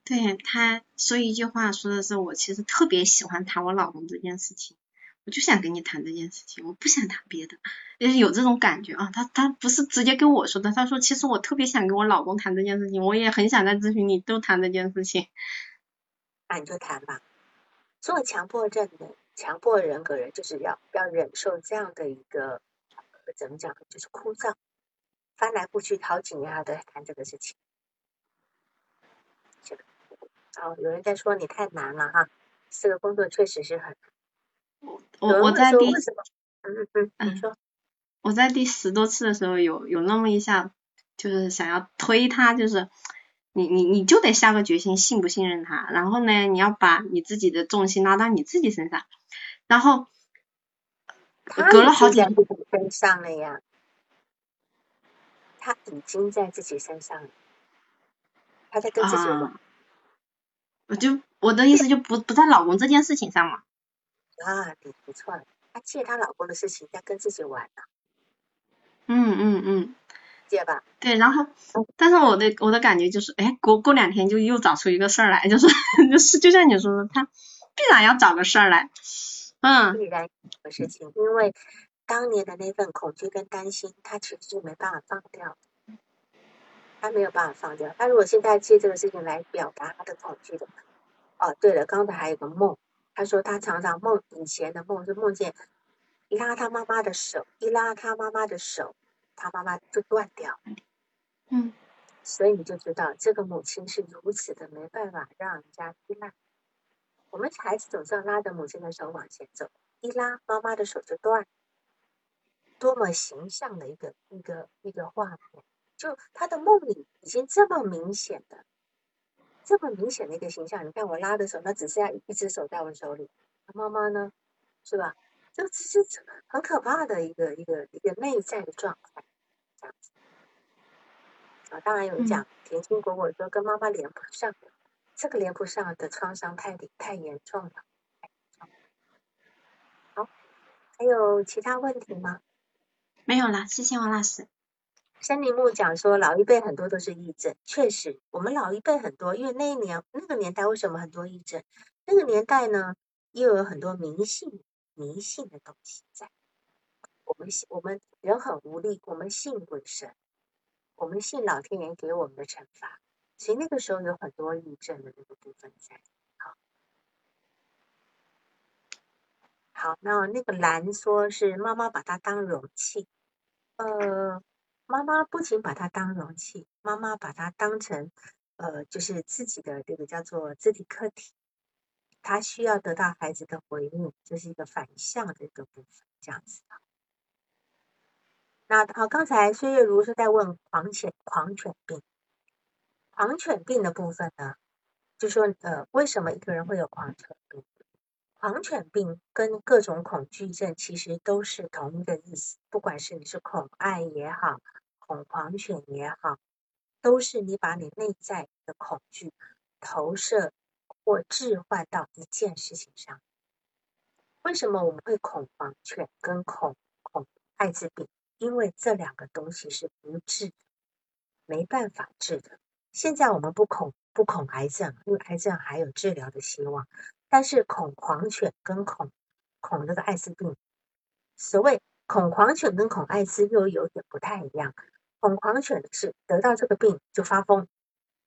[SPEAKER 2] 对他说一句话，说的是我其实特别喜欢谈我老公这件事情，我就想跟你谈这件事情，我不想谈别的，就是有这种感觉啊。他他不是直接跟我说的，他说其实我特别想跟我老公谈这件事情，我也很想在咨询里都谈这件事情。
[SPEAKER 1] 那你就谈吧。做强迫症的强迫人格人，就是要要忍受这样的一个怎么讲，就是枯燥，翻来覆去好几年还在谈这个事情。哦，有人在说你太难了哈，这个工作确实是很。
[SPEAKER 2] 我我在第
[SPEAKER 1] 嗯嗯嗯，你说
[SPEAKER 2] 我在第十多次的时候有有那么一下，就是想要推他，就是。你你你就得下个决心，信不信任他？然后呢，你要把你自己的重心拉到你自己身上，然后隔了好几
[SPEAKER 1] 天身上了呀，他已经在自己身上了，他在跟自己玩。
[SPEAKER 2] 我就我的意思就不不在老公这件事情上嘛。
[SPEAKER 1] 啊，你不错了，他借他老公的事情在跟自己玩呢。
[SPEAKER 2] 嗯嗯嗯。
[SPEAKER 1] 借吧，
[SPEAKER 2] 对，然后，但是我的我的感觉就是，哎，过过两天就又找出一个事儿来，就是 <laughs> 就是就像你说的，他必然要找个事儿来，嗯，
[SPEAKER 1] 必然有事情，因为当年的那份恐惧跟担心，他其实是没办法放掉，他没有办法放掉。他如果现在借这个事情来表达他的恐惧的，哦，对了，刚才还有个梦，他说他常常梦以前的梦，就梦见拉他妈妈的手，一拉他妈妈的手。他妈妈就断掉，
[SPEAKER 2] 嗯，
[SPEAKER 1] 所以你就知道这个母亲是如此的没办法让人家依赖。我们孩子总是要拉着母亲的手往前走，一拉妈妈的手就断，多么形象的一个一个一个画面！就他的梦里已经这么明显的，这么明显的一个形象。你看我拉的手，那只剩下一只手在我手里，他妈妈呢，是吧？就其实很可怕的一个一个一个内在的状态，这样子啊，当然有人讲甜心果果说跟妈妈连不上，这个连不上的创伤太太严重了。好，还有其他问题吗？
[SPEAKER 2] 没有了，谢谢王老师。
[SPEAKER 1] 森林木讲说老一辈很多都是癔症，确实我们老一辈很多，因为那一年那个年代为什么很多癔症？那个年代呢又有很多迷信。迷信的东西在，我们信我们人很无力，我们信鬼神，我们信老天爷给我们的惩罚，所以那个时候有很多抑郁症的那个部分在。好，好，那那个蓝说是妈妈把它当容器，呃，妈妈不仅把它当容器，妈妈把它当成呃，就是自己的这个叫做自体客体。他需要得到孩子的回应，这是一个反向的一个部分，这样子。那好，刚才孙月如是在问狂犬狂犬病，狂犬病的部分呢，就说呃，为什么一个人会有狂犬病？狂犬病跟各种恐惧症其实都是同一个意思，不管是你是恐爱也好，恐狂犬也好，都是你把你内在的恐惧投射或置换到一件事情上。为什么我们会恐慌犬跟恐恐艾滋病？因为这两个东西是不治，没办法治的。现在我们不恐不恐癌症，因为癌症还有治疗的希望。但是恐狂犬跟恐恐这个艾滋病，所谓恐狂犬跟恐艾滋又有点不太一样。恐狂犬是得到这个病就发疯，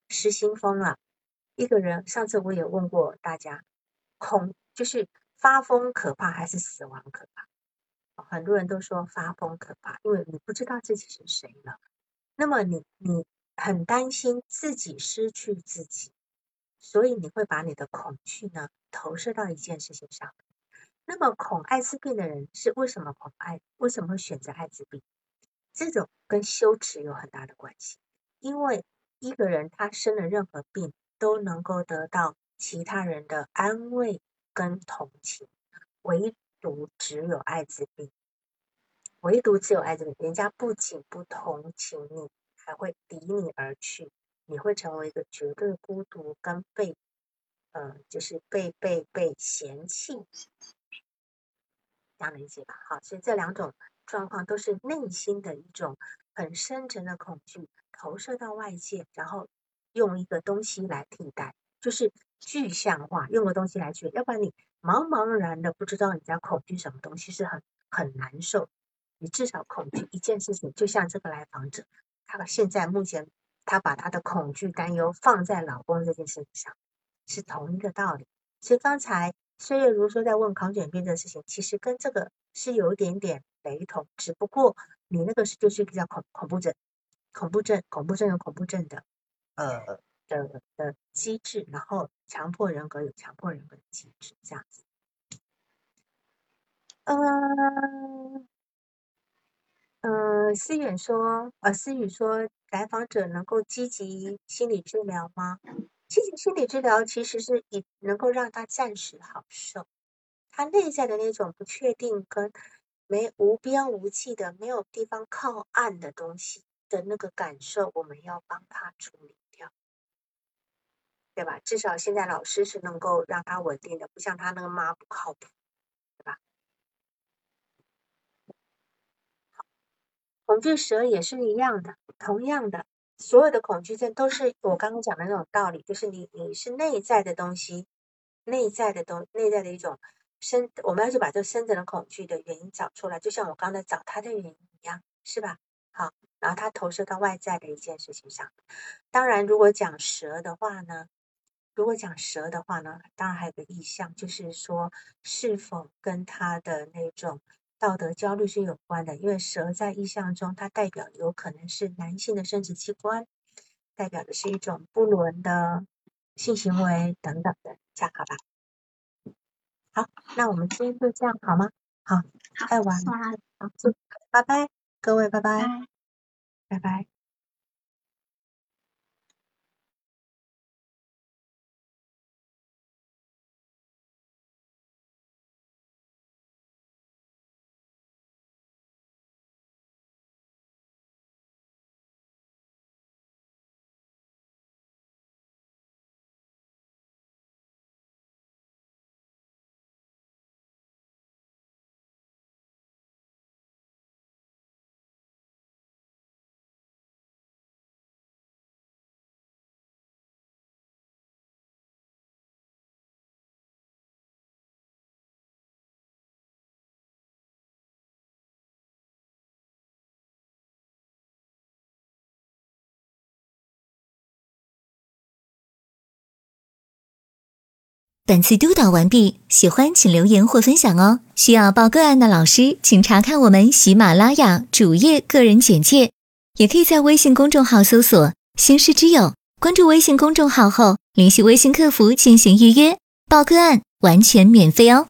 [SPEAKER 1] 失心疯了。一个人上次我也问过大家，恐就是发疯可怕还是死亡可怕？很多人都说发疯可怕，因为你不知道自己是谁了。那么你你很担心自己失去自己，所以你会把你的恐惧呢投射到一件事情上。那么恐艾滋病的人是为什么恐艾？为什么会选择艾滋病？这种跟羞耻有很大的关系。因为一个人他生了任何病，都能够得到其他人的安慰跟同情，唯独只有艾滋病。唯独只有艾滋病，人家不仅不同情你，还会离你而去，你会成为一个绝对孤独跟被，呃，就是被被被嫌弃，这样理解吧？好，所以这两种状况都是内心的一种很深沉的恐惧，投射到外界，然后用一个东西来替代，就是具象化，用个东西来去，要不然你茫茫然的不知道你在恐惧什么东西，是很很难受。你至少恐惧一件事情，就像这个来访者，他现在目前他把他的恐惧担忧放在老公这件事情上，是同一个道理。所以刚才岁月如说在问狂犬病的事情，其实跟这个是有一点点雷同，只不过你那个是就是比较恐恐怖症，恐怖症恐怖症有恐怖症的呃的的机制，然后强迫人格有强迫人格的机制，这样子，嗯。嗯，思远说，呃，思雨说，来访者能够积极心理治疗吗？积极心理治疗其实是以能够让他暂时好受，他内在的那种不确定跟没无边无际的没有地方靠岸的东西的那个感受，我们要帮他处理，对吧？至少现在老师是能够让他稳定的，不像他那个妈不靠谱。对吧？好恐惧蛇也是一样的，同样的，所有的恐惧症都是我刚刚讲的那种道理，就是你你是内在的东西，内在的东，内在的一种深，我们要去把这深层的恐惧的原因找出来，就像我刚才找他的原因一样，是吧？好，然后它投射到外在的一件事情上。当然，如果讲蛇的话呢，如果讲蛇的话呢，当然还有个意象，就是说是否跟他的那种。道德焦虑是有关的，因为蛇在意象中，它代表有可能是男性的生殖器官，代表的是一种不伦的性行为等等的，这样好吧？好，那我们今天就这样好吗？好，太晚了，好，拜拜，各位，拜拜，拜拜。
[SPEAKER 4] 本次督导完毕，喜欢请留言或分享哦。需要报个案的老师，请查看我们喜马拉雅主页个人简介，也可以在微信公众号搜索“星师之友”，关注微信公众号后联系微信客服进行预约报个案，完全免费哦。